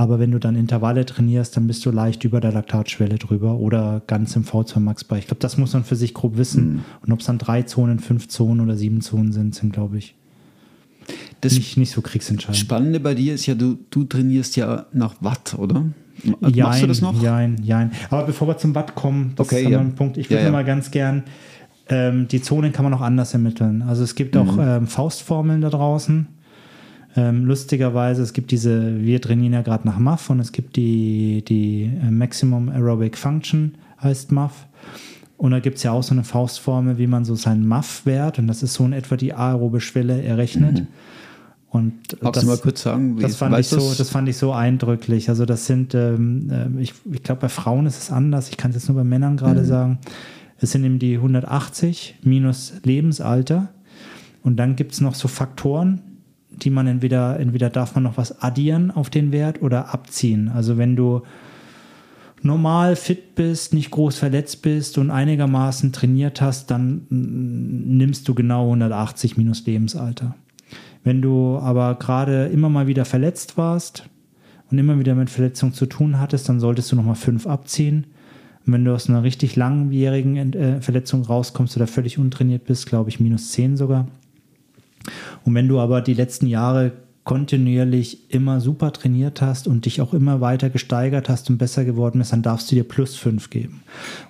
Aber wenn du dann Intervalle trainierst, dann bist du leicht über der Laktatschwelle drüber oder ganz im V2 Max Bereich. Ich glaube, das muss man für sich grob wissen. Und ob es dann drei Zonen, fünf Zonen oder sieben Zonen sind, sind, glaube ich, Das nicht, nicht so kriegsentscheidend. Spannende bei dir ist ja, du, du trainierst ja nach Watt, oder? Machst Jein, du das noch? Jein, jein. Aber bevor wir zum Watt kommen, das Okay, ist ja. ein Punkt. Ich würde Ja, ja. mal ganz gern, ähm, die Zonen kann man auch anders ermitteln. Also es gibt auch Mhm. ähm, Faustformeln da draußen. Ähm, lustigerweise, es gibt diese, wir trainieren ja gerade nach MAF und es gibt die, die äh, Maximum Aerobic Function, heißt MAF. Und da gibt es ja auch so eine Faustformel, wie man so seinen MAF-Wert, und das ist so in etwa die aerobe Schwelle, errechnet. Und Mhm. Magst das, mal kurz sagen, wie das fand, ich so, das fand ich so eindrücklich. Also das sind, ähm, ähm, ich, ich glaube, bei Frauen ist es anders. Ich kann es jetzt nur bei Männern Mhm. gerade sagen. Es sind eben die 180 minus Lebensalter. Und dann gibt es noch so Faktoren, die man entweder, entweder darf man noch was addieren auf den Wert oder abziehen. Also wenn du normal fit bist, nicht groß verletzt bist und einigermaßen trainiert hast, dann mm, nimmst du genau 180 minus Lebensalter. Wenn du aber gerade immer mal wieder verletzt warst und immer wieder mit Verletzung zu tun hattest, dann solltest du nochmal 5 abziehen. Und wenn du aus einer richtig langwierigen äh, Verletzung rauskommst oder völlig untrainiert bist, glaube ich, minus 10 sogar. Und wenn du aber die letzten Jahre kontinuierlich immer super trainiert hast und dich auch immer weiter gesteigert hast und besser geworden bist, dann darfst du dir plus 5 geben.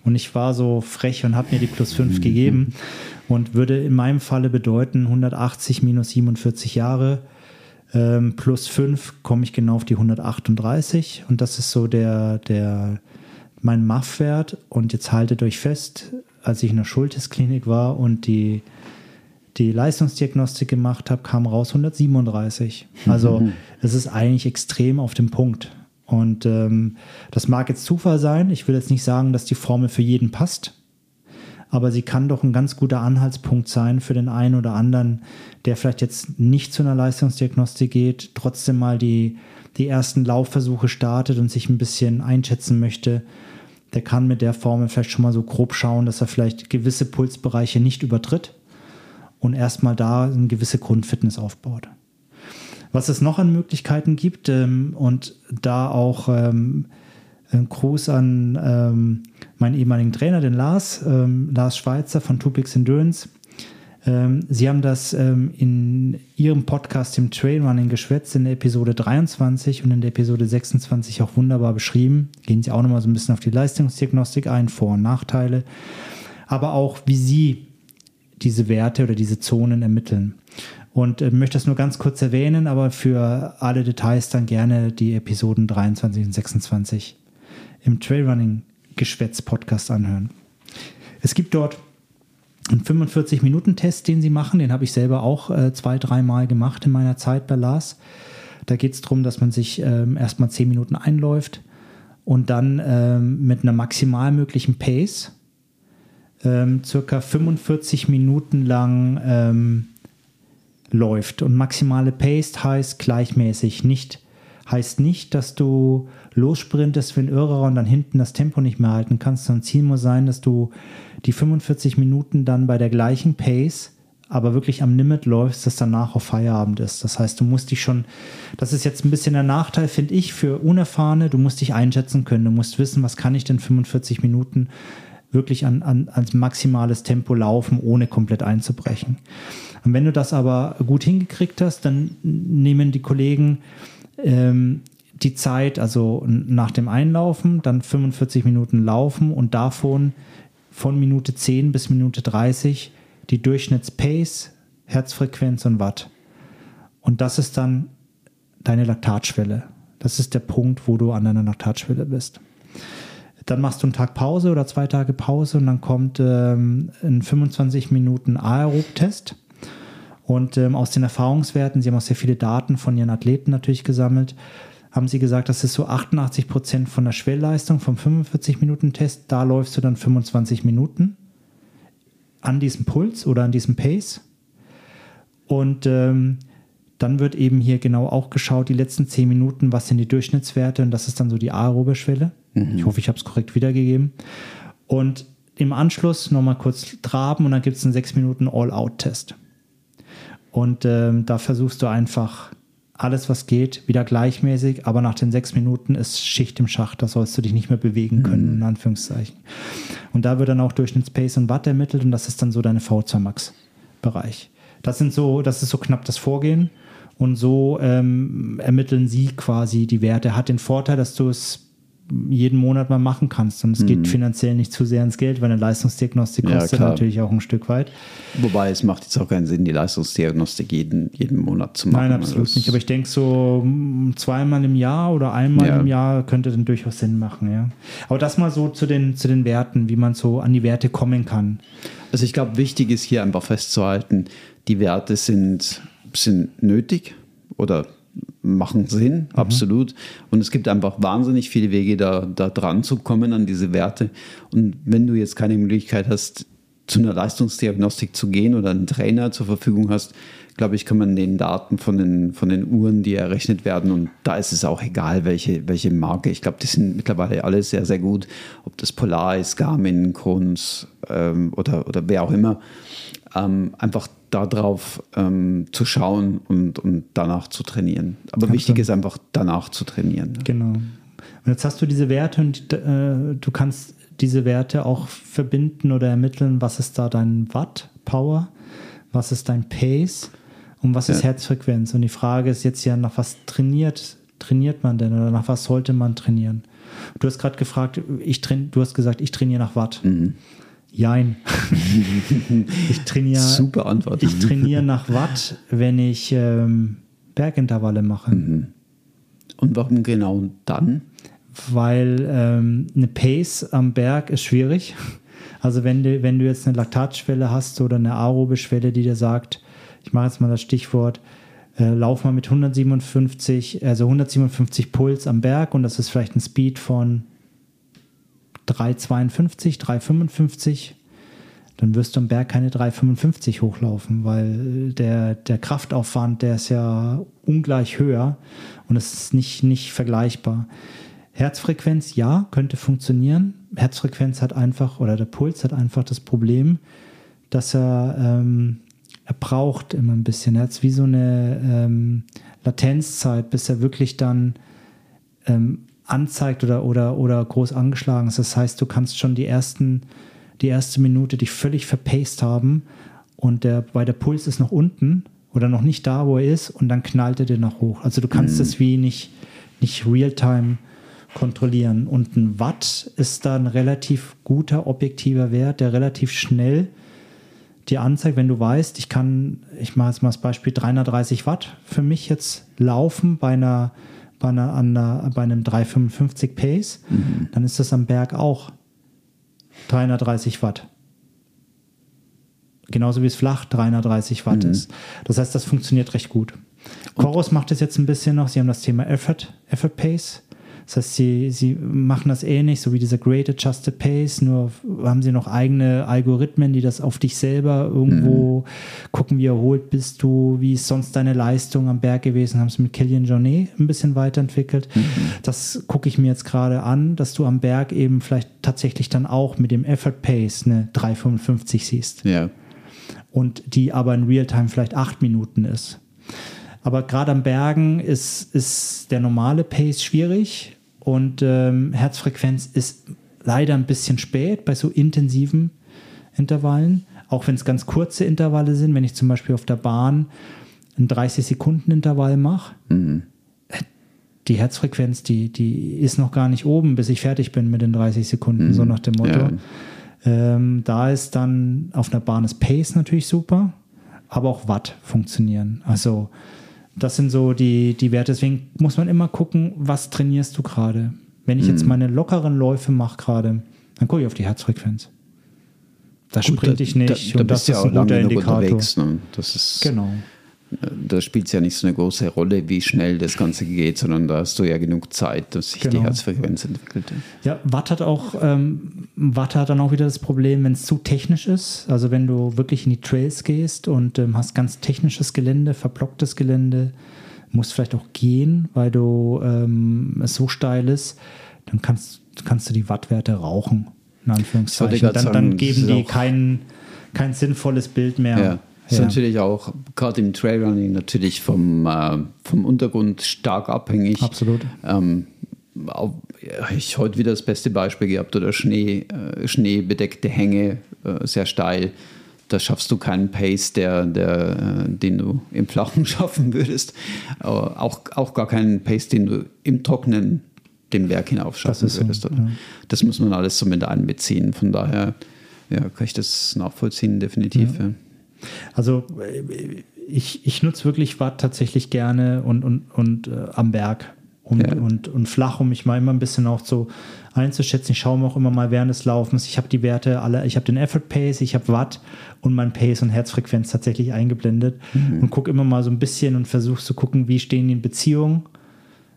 Und ich war so frech und habe mir die plus 5 gegeben und würde in meinem Falle bedeuten 180 minus 47 Jahre ähm, plus 5 komme ich genau auf die 138 und das ist so der, der mein MAF-Wert und jetzt haltet euch fest, als ich in der Schultesklinik war und die die Leistungsdiagnostik gemacht habe, kam raus 137. Also es ist eigentlich extrem auf dem Punkt. Und ähm, das mag jetzt Zufall sein. Ich will jetzt nicht sagen, dass die Formel für jeden passt. Aber sie kann doch ein ganz guter Anhaltspunkt sein für den einen oder anderen, der vielleicht jetzt nicht zu einer Leistungsdiagnostik geht, trotzdem mal die, die ersten Laufversuche startet und sich ein bisschen einschätzen möchte. Der kann mit der Formel vielleicht schon mal so grob schauen, dass er vielleicht gewisse Pulsbereiche nicht übertritt und erstmal da eine gewisse Grundfitness aufbaut. Was es noch an Möglichkeiten gibt ähm, und da auch ähm, ein Gruß an ähm, meinen ehemaligen Trainer, den Lars, ähm, Lars Schweizer von Tupix Endurance. Ähm, Sie haben das ähm, in Ihrem Podcast im Trailrunning geschwätzt, in der Episode 23 und in der Episode 26 auch wunderbar beschrieben. Gehen Sie auch nochmal so ein bisschen auf die Leistungsdiagnostik ein, Vor- und Nachteile, aber auch, wie Sie diese Werte oder diese Zonen ermitteln. Und äh, möchte das nur ganz kurz erwähnen, aber für alle Details dann gerne die Episoden 23 und 26 im Trailrunning Geschwätz Podcast anhören. Es gibt dort einen 45-Minuten-Test, den sie machen. Den habe ich selber auch äh, zwei, dreimal gemacht in meiner Zeit bei Lars. Da geht es darum, dass man sich ähm, erstmal 10 Minuten einläuft und dann ähm, mit einer maximal möglichen Pace ähm, circa 45 Minuten lang ähm, läuft. Und maximale Pace heißt gleichmäßig, nicht heißt nicht, dass du lossprintest wie ein Irrer und dann hinten das Tempo nicht mehr halten kannst, sondern Ziel muss sein, dass du die 45 Minuten dann bei der gleichen Pace, aber wirklich am Limit läufst, dass danach auf Feierabend ist. Das heißt, du musst dich schon, das ist jetzt ein bisschen der Nachteil, finde ich, für Unerfahrene, du musst dich einschätzen können, du musst wissen, was kann ich denn 45 Minuten wirklich an, an, ans maximales Tempo laufen, ohne komplett einzubrechen. Und wenn du das aber gut hingekriegt hast, dann nehmen die Kollegen ähm, die Zeit, also nach dem Einlaufen, dann 45 Minuten laufen und davon von Minute 10 bis Minute 30 die Durchschnittspace, Herzfrequenz und Watt. Und das ist dann deine Laktatschwelle. Das ist der Punkt, wo du an deiner Laktatschwelle bist. Dann machst du einen Tag Pause oder zwei Tage Pause und dann kommt ähm, ein 25 Minuten Aerob-Test. Und ähm, aus den Erfahrungswerten, sie haben auch sehr viele Daten von ihren Athleten natürlich gesammelt, haben sie gesagt, das ist so 88 Prozent von der Schwellleistung vom 45-Minuten-Test. Da läufst du dann 25 Minuten an diesem Puls oder an diesem Pace. Und ähm, dann wird eben hier genau auch geschaut, die letzten 10 Minuten, was sind die Durchschnittswerte und das ist dann so die aerobe Schwelle. Mhm. Ich hoffe, ich habe es korrekt wiedergegeben. Und im Anschluss nochmal kurz traben und dann gibt es einen 6 Minuten All-Out-Test. Und ähm, da versuchst du einfach alles, was geht, wieder gleichmäßig, aber nach den sechs Minuten ist Schicht im Schacht, da sollst du dich nicht mehr bewegen können, mhm. in Anführungszeichen. Und da wird dann auch Durchschnittspace und Watt ermittelt und das ist dann so deine V2 Max Bereich. Das sind so, das ist so knapp das Vorgehen und so ähm, ermitteln sie quasi die Werte. Hat den Vorteil, dass du es jeden Monat mal machen kannst. Und es mhm. geht finanziell nicht zu sehr ins Geld, weil eine Leistungsdiagnostik kostet ja, natürlich auch ein Stück weit. Wobei es macht jetzt auch keinen Sinn, die Leistungsdiagnostik jeden, jeden Monat zu machen. Nein, absolut also nicht. Aber ich denke, so zweimal im Jahr oder einmal ja. im Jahr könnte dann durchaus Sinn machen, ja. Aber das mal so zu den, zu den Werten, wie man so an die Werte kommen kann. Also ich glaube, wichtig ist hier einfach festzuhalten, die Werte sind, sind nötig oder machen Sinn, mhm. absolut. Und es gibt einfach wahnsinnig viele Wege, da, da dran zu kommen an diese Werte. Und wenn du jetzt keine Möglichkeit hast, zu einer Leistungsdiagnostik zu gehen oder einen Trainer zur Verfügung hast, glaube ich, kann man den Daten von den, von den Uhren, die errechnet werden, und da ist es auch egal, welche, welche Marke. Ich glaube, die sind mittlerweile alle sehr, sehr gut. Ob das Polar ist, Garmin, Kronos ähm, oder, oder wer auch immer. Ähm, einfach darauf ähm, zu schauen und, und danach zu trainieren. Aber Kannst wichtig du. ist einfach danach zu trainieren. Genau. Und jetzt hast du diese Werte und äh, du kannst diese Werte auch verbinden oder ermitteln, was ist da dein Watt Power, was ist dein Pace und was ist ja. Herzfrequenz. Und die Frage ist jetzt ja, nach was trainiert, trainiert man denn oder nach was sollte man trainieren? Du hast gerade gefragt, ich du hast gesagt, ich trainiere nach Watt. Mhm. Jein. ich trainiere. Super Antwort. Ich trainiere nach Watt, wenn ich ähm, Bergintervalle mache. Mhm. Und warum genau dann? Weil ähm, eine Pace am Berg ist schwierig. Also wenn du, wenn du jetzt eine Laktatschwelle hast oder eine aerobe Schwelle, die dir sagt, ich mache jetzt mal das Stichwort, äh, lauf mal mit 157, also 157 Puls am Berg und das ist vielleicht ein Speed von 3,52, 3,55, dann wirst du am Berg keine 3,55 hochlaufen, weil der, der Kraftaufwand, der ist ja ungleich höher und es ist nicht, nicht vergleichbar. Herzfrequenz, ja, könnte funktionieren. Herzfrequenz hat einfach, oder der Puls hat einfach das Problem, dass er, ähm, er braucht immer ein bisschen. Er hat wie so eine ähm, Latenzzeit, bis er wirklich dann ähm, anzeigt oder, oder, oder groß angeschlagen ist. Das heißt, du kannst schon die ersten, die erste Minute dich völlig verpaced haben und der, bei der Puls ist noch unten oder noch nicht da, wo er ist und dann knallt er dir noch hoch. Also du kannst mhm. das wie nicht, nicht real-time kontrollieren. Und ein Watt ist da ein relativ guter, objektiver Wert, der relativ schnell dir anzeigt, wenn du weißt, ich kann, ich mache jetzt mal das Beispiel 330 Watt für mich jetzt laufen bei einer, bei, einer, einer bei einem 355 Pace, mhm. dann ist das am Berg auch 330 Watt. Genauso wie es flach 330 Watt mhm. ist. Das heißt, das funktioniert recht gut. Chorus macht es jetzt ein bisschen noch. Sie haben das Thema Effort, Effort Pace. Das heißt, sie, sie machen das ähnlich, so wie dieser Great Adjusted Pace, nur haben sie noch eigene Algorithmen, die das auf dich selber irgendwo mhm. gucken, wie erholt bist du, wie ist sonst deine Leistung am Berg gewesen, haben es mit Killian Jornet ein bisschen weiterentwickelt. Mhm. Das gucke ich mir jetzt gerade an, dass du am Berg eben vielleicht tatsächlich dann auch mit dem Effort Pace eine 355 siehst. Ja. Und die aber in Realtime vielleicht acht Minuten ist. Aber gerade am Bergen ist, ist der normale Pace schwierig und ähm, Herzfrequenz ist leider ein bisschen spät bei so intensiven Intervallen, auch wenn es ganz kurze Intervalle sind. Wenn ich zum Beispiel auf der Bahn einen 30-Sekunden-Intervall mache, mhm. die Herzfrequenz, die, die ist noch gar nicht oben, bis ich fertig bin mit den 30 Sekunden, mhm. so nach dem Motto. Ja. Ähm, da ist dann auf einer Bahn das Pace natürlich super, aber auch Watt funktionieren. Also das sind so die, die Werte. Deswegen muss man immer gucken, was trainierst du gerade. Wenn ich jetzt mhm. meine lockeren Läufe mache gerade, dann gucke ich auf die Herzfrequenz. Da sprinte ich nicht da, da, und das ist ja ein guter Indikator. Ne? Das ist, genau da spielt es ja nicht so eine große Rolle, wie schnell das Ganze geht, sondern da hast du ja genug Zeit, dass sich genau. die Herzfrequenz entwickelt. Ja, Watt hat auch, ähm, Watt hat dann auch wieder das Problem, wenn es zu technisch ist. Also wenn du wirklich in die Trails gehst und ähm, hast ganz technisches Gelände, verblocktes Gelände, musst vielleicht auch gehen, weil du ähm, es so steil ist, dann kannst, kannst du die Wattwerte rauchen, in Anführungszeichen. Dann, dann geben die kein, kein sinnvolles Bild mehr. Ja ist ja. natürlich auch, gerade im Trailrunning, natürlich vom, äh, vom Untergrund stark abhängig. Absolut. Ähm, auch, ich heute wieder das beste Beispiel gehabt oder Schnee, äh, schneebedeckte Hänge, äh, sehr steil. Da schaffst du keinen Pace, der, der, äh, den du im Flachen schaffen würdest. Aber auch, auch gar keinen Pace, den du im Trockenen den Berg hinauf schaffen das würdest. So, ja. Das muss man alles so mit einbeziehen. Von daher ja, kann ich das nachvollziehen, definitiv. Ja. Also äh, ich, ich nutze wirklich Watt tatsächlich gerne und, und, und äh, am Berg und, ja. und, und flach, um mich mal immer ein bisschen auch so einzuschätzen. Ich schaue mir auch immer mal während des Laufens. Ich habe die Werte alle, ich habe den Effort Pace, ich habe Watt und mein Pace und Herzfrequenz tatsächlich eingeblendet mhm. und gucke immer mal so ein bisschen und versuche zu gucken, wie stehen die in Beziehung.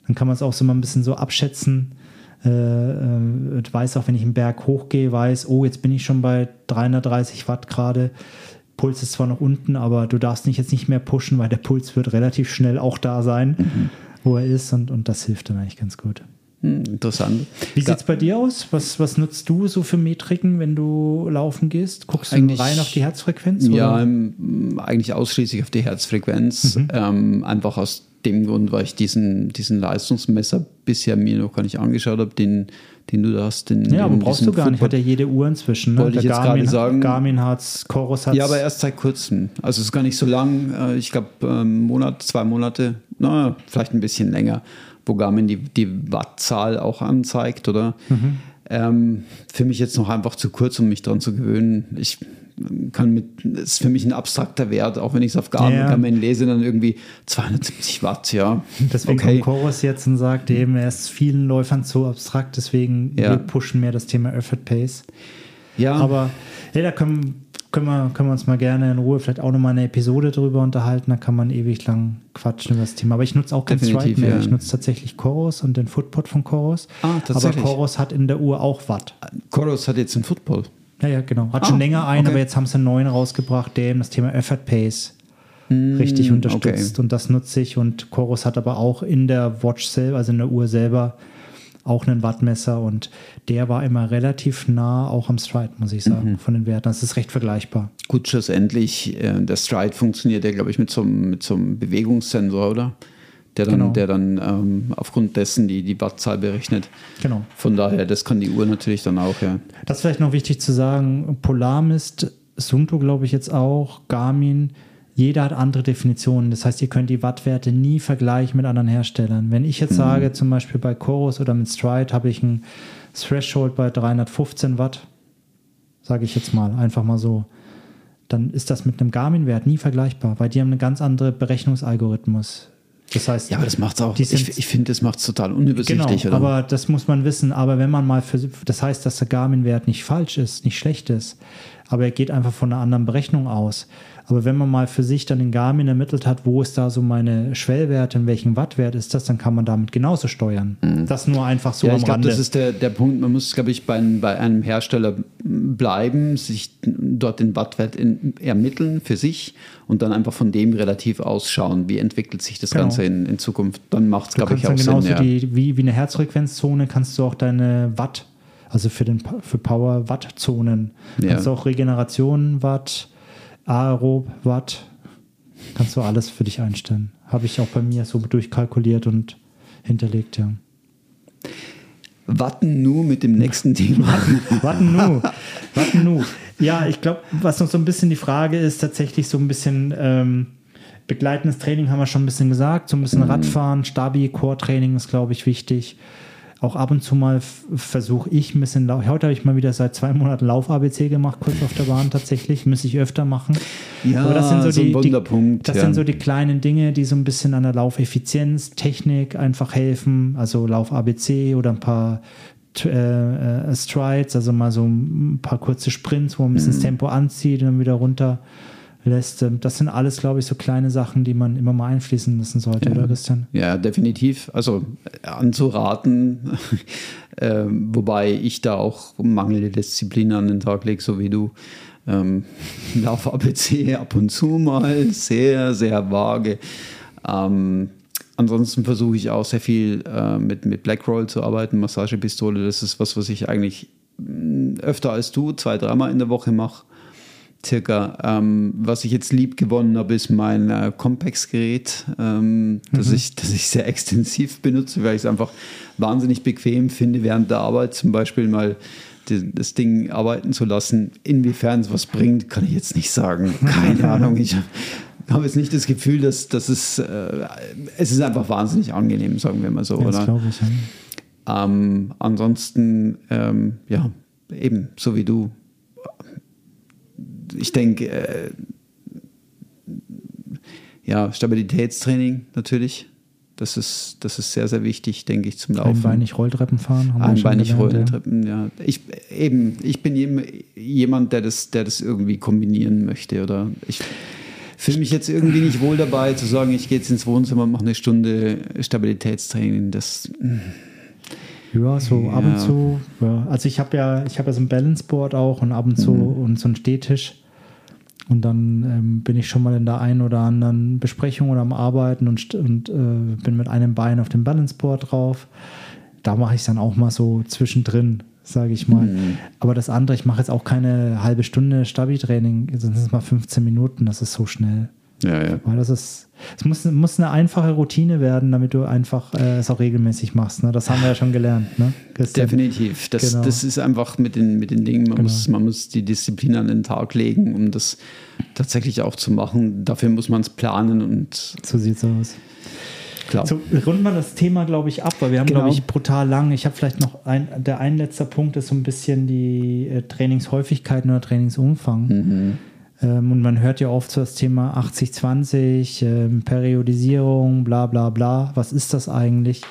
Dann kann man es auch so mal ein bisschen so abschätzen. Äh, äh, weiß auch, wenn ich einen Berg hochgehe, weiß, oh, jetzt bin ich schon bei 330 Watt gerade. Puls ist zwar noch unten, aber du darfst nicht jetzt nicht mehr pushen, weil der Puls wird relativ schnell auch da sein, mhm. wo er ist und, und das hilft dann eigentlich ganz gut. Hm, interessant. Wie sieht es bei dir aus? Was, was nutzt du so für Metriken, wenn du laufen gehst? Guckst du eigentlich, rein auf die Herzfrequenz? Ja, eigentlich ausschließlich auf die Herzfrequenz. Mhm. Ähm, einfach aus dem Grund, weil ich diesen, diesen Leistungsmesser bisher mir noch gar nicht angeschaut habe, den, den du da hast. Den, ja, aber brauchst du gar nicht, hat ja jede Uhr inzwischen. Ne? Wollte ich jetzt gerade sagen. Garmin hat's, Chorus hat's. Ja, aber erst seit kurzem. Also es ist gar nicht so lang. Äh, ich glaube, ähm, Monat, zwei Monate, na, vielleicht ein bisschen länger, wo Garmin die, die Wattzahl auch anzeigt, oder? Mhm. Ähm, für mich jetzt noch einfach zu kurz, um mich daran zu gewöhnen. Ich kann mit, ist für mich ein abstrakter Wert, auch wenn ich es auf Garmin, ja. Garmin lese, dann irgendwie 270 Watt, ja. Deswegen okay. kommt Chorus jetzt und sagt eben, er ist vielen Läufern zu abstrakt, deswegen ja. wir pushen mehr das Thema Effort Pace. Ja. Aber hey, da können, können, wir, können wir uns mal gerne in Ruhe vielleicht auch nochmal eine Episode drüber unterhalten, da kann man ewig lang quatschen über das Thema. Aber ich nutze auch kein Strike mehr. Ja. Ich nutze tatsächlich Chorus und den Footpod von Chorus. Ah, tatsächlich. Aber Chorus hat in der Uhr auch Watt. Chorus hat jetzt einen Football. Ja, ja, genau. Hat ah, schon länger einen, okay. aber jetzt haben sie einen neuen rausgebracht, der eben das Thema Effort Pace mm, richtig unterstützt. Okay. Und das nutze ich. Und Chorus hat aber auch in der Watch selber, also in der Uhr selber, auch einen Wattmesser und der war immer relativ nah auch am Stride, muss ich sagen, mhm. von den Werten. Das ist recht vergleichbar. Gut, schlussendlich, äh, der Stride funktioniert ja, glaube ich, mit so, mit so einem Bewegungssensor, oder? Der dann, Genau. der dann ähm, aufgrund dessen die, die Wattzahl berechnet. Genau. Von daher, das kann die Uhr natürlich dann auch, ja. Das ist vielleicht noch wichtig zu sagen. Polarmist, Sunto glaube ich jetzt auch, Garmin, jeder hat andere Definitionen. Das heißt, ihr könnt die Wattwerte nie vergleichen mit anderen Herstellern. Wenn ich jetzt sage, zum Beispiel bei Chorus oder mit Stride habe ich ein Threshold bei 315 Watt, sage ich jetzt mal, einfach mal so, dann ist das mit einem Garmin-Wert nie vergleichbar, weil die haben einen ganz anderen Berechnungsalgorithmus. Das heißt, Ja, aber das macht es auch. Ich ich finde, das macht es total unübersichtlich, Genau, oder? aber das muss man wissen. Aber wenn man mal für, das heißt, dass der Garmin-Wert nicht falsch ist, nicht schlecht ist, aber er geht einfach von einer anderen Berechnung aus. Aber wenn man mal für sich dann den Garmin ermittelt hat, wo ist da so meine Schwellwerte, in welchem Wattwert ist das, dann kann man damit genauso steuern. Das nur einfach so Mhm. ja, am ich glaube, Rande. das ist der, der Punkt. Man muss, glaube ich, bei, einem- bei einem Hersteller bleiben, sich dort den Wattwert in, ermitteln für sich und dann einfach von dem relativ ausschauen, wie entwickelt sich das Genau. Ganze in, in Zukunft. Dann macht es, glaube ich, auch dann genauso Sinn. Ja. die, wie, wie eine Herzfrequenzzone kannst du auch deine Watt, also für, den, für Power Wattzonen, Ja. kannst du auch Regeneration Watt, Aerob Watt, kannst du alles für dich einstellen. Habe ich auch bei mir so durchkalkuliert und hinterlegt, ja. Warten nur mit dem nächsten Thema. Warten nu. Warten nu. Ja, ich glaube, was noch so ein bisschen die Frage ist, tatsächlich so ein bisschen ähm, begleitendes Training haben wir schon ein bisschen gesagt, so ein bisschen Radfahren, Stabi, Core-Training ist, glaube ich, wichtig. Auch ab und zu mal versuche ich ein bisschen, Lau- heute habe ich mal wieder seit zwei Monaten Lauf-ABC gemacht, kurz auf der Bahn tatsächlich, müsste ich öfter machen. Ja, Aber das sind so, so ein die, Die, das ja. sind so die kleinen Dinge, die so ein bisschen an der Laufeffizienz, Technik einfach helfen. Also Lauf-ABC oder ein paar äh, äh, Strides, also mal so ein paar kurze Sprints, wo man ein bisschen das Mhm. Tempo anzieht und dann wieder runter lässt. Ähm, Das sind alles, glaube ich, so kleine Sachen, die man immer mal einfließen lassen sollte, oder Christian? Ja, definitiv. Also äh, anzuraten, ähm, wobei ich da auch mangelnde Disziplin an den Tag lege, so wie du. Ähm, Lauf ABC ab und zu mal, sehr, sehr vage. Ähm, ansonsten versuche ich auch sehr viel äh, mit, mit Blackroll zu arbeiten, Massagepistole. Das ist was, was ich eigentlich mh, öfter als du, zwei, dreimal in der Woche mache circa. Ähm, was ich jetzt lieb gewonnen habe, ist mein äh, Compex-Gerät, ähm, das, ich, das ich sehr extensiv benutze, weil ich es einfach wahnsinnig bequem finde, während der Arbeit zum Beispiel mal die, das Ding arbeiten zu lassen. Inwiefern es was bringt, kann ich jetzt nicht sagen. Keine Ahnung. Ich habe jetzt nicht das Gefühl, dass, dass es, äh, es ist einfach wahnsinnig angenehm, sagen wir mal so, Ja, das glaube ich. Ja. Ähm, ansonsten, ähm, ja, eben, so wie du. Ich denke, äh, ja, Stabilitätstraining natürlich. Das ist, das ist sehr, sehr wichtig, denke ich, zum Laufen. Einbeinig Rolltreppen fahren. haben Einbeinig gelernt, ja. Rolltreppen, ja. Ich, eben, ich bin jem- jemand, der das, der das irgendwie kombinieren möchte. Oder ich fühle mich jetzt irgendwie nicht wohl dabei, zu sagen, ich gehe jetzt ins Wohnzimmer und mache eine Stunde Stabilitätstraining. Das, Ja, so ab Ja. und zu. Ja. Also ich habe ja, ich habe ja so ein Balanceboard auch und ab und zu Mhm. und so einen Stehtisch. Und dann ähm, bin ich schon mal in der einen oder anderen Besprechung oder am Arbeiten und, und äh, bin mit einem Bein auf dem Balanceboard drauf. Da mache ich es dann auch mal so zwischendrin, sage ich mal. Mhm. Aber das andere, ich mache jetzt auch keine halbe Stunde Stabi-Training, sonst ist es mal 15 Minuten, das ist so schnell. Ja, ja. Weil das ist, es muss, muss eine einfache Routine werden, damit du einfach äh, es auch regelmäßig machst. Ne? Das haben wir ja schon gelernt, ne? Christian? Definitiv. Das, Genau. das ist einfach mit den, mit den Dingen, man, Genau. muss, man muss die Disziplin an den Tag legen, um das tatsächlich auch zu machen. Dafür muss man es planen und So sieht's aus. klar. So, runden wir das Thema, glaube ich, ab, weil wir haben, Genau. glaube ich, brutal lang. Ich habe vielleicht noch ein, der ein letzter Punkt ist so ein bisschen die äh, Trainingshäufigkeiten oder Trainingsumfang. Mhm. Ähm, und man hört ja oft so das Thema 80-20, ähm, Periodisierung, bla bla bla. Was ist das eigentlich?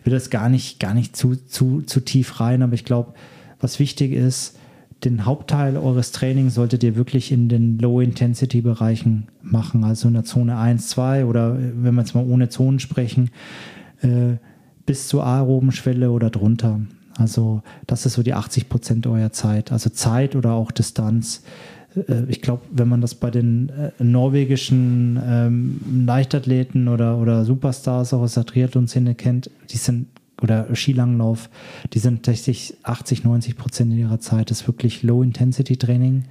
Ich will das gar nicht, gar nicht zu, zu, zu tief rein, aber ich glaube, was wichtig ist, den Hauptteil eures Trainings solltet ihr wirklich in den Low-Intensity-Bereichen machen, also in der Zone 1, 2 oder äh, wenn wir jetzt mal ohne Zonen sprechen, äh, bis zur aeroben Schwelle oder drunter. Also das ist so die 80 Prozent eurer Zeit, also Zeit oder auch Distanz. Äh, Ich glaube, wenn man das bei den äh, norwegischen ähm, Leichtathleten oder, oder Superstars auch aus der Triathlon-Szene kennt, die sind, oder Skilanglauf, die sind tatsächlich 80, 90 Prozent ihrer Zeit ist wirklich Low-Intensity-Training.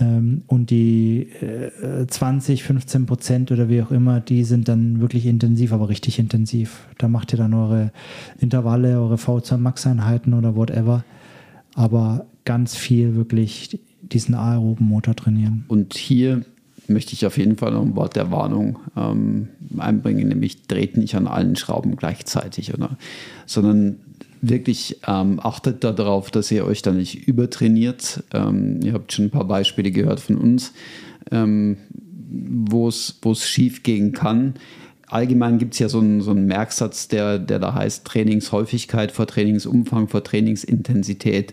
Ähm, und die äh, 20, 15 Prozent oder wie auch immer, die sind dann wirklich intensiv, aber richtig intensiv. Da macht ihr dann eure Intervalle, eure V2 Max-Einheiten oder whatever. Aber ganz viel wirklich diesen aeroben Motor trainieren. Und hier möchte ich auf jeden Fall noch ein Wort der Warnung ähm, einbringen, nämlich dreht nicht an allen Schrauben gleichzeitig, oder? sondern wirklich ähm, achtet darauf, dass ihr euch da nicht übertrainiert. Ähm, ihr habt schon ein paar Beispiele gehört von uns, ähm, wo es schief gehen kann. Allgemein gibt es ja so einen, so einen Merksatz, der, der da heißt Trainingshäufigkeit vor Trainingsumfang vor Trainingsintensität.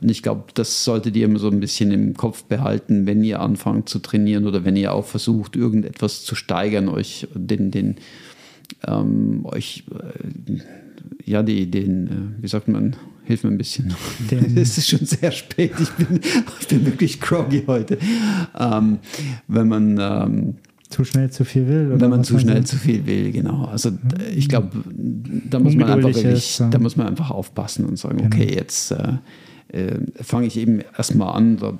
Und ich glaube, das solltet ihr immer so ein bisschen im Kopf behalten, wenn ihr anfangt zu trainieren oder wenn ihr auch versucht, irgendetwas zu steigern, euch den, den ähm, euch äh, ja, die, den, äh, wie sagt man, hilf mir ein bisschen. es ist schon sehr spät, ich bin, ich bin wirklich groggy heute. Ähm, wenn man ähm, zu schnell zu viel will. Oder wenn man zu schnell zu viel will, genau. Also ich glaube, da muss man einfach wirklich, da muss man einfach aufpassen und sagen, genau. okay, jetzt äh, fange ich eben erstmal an, da,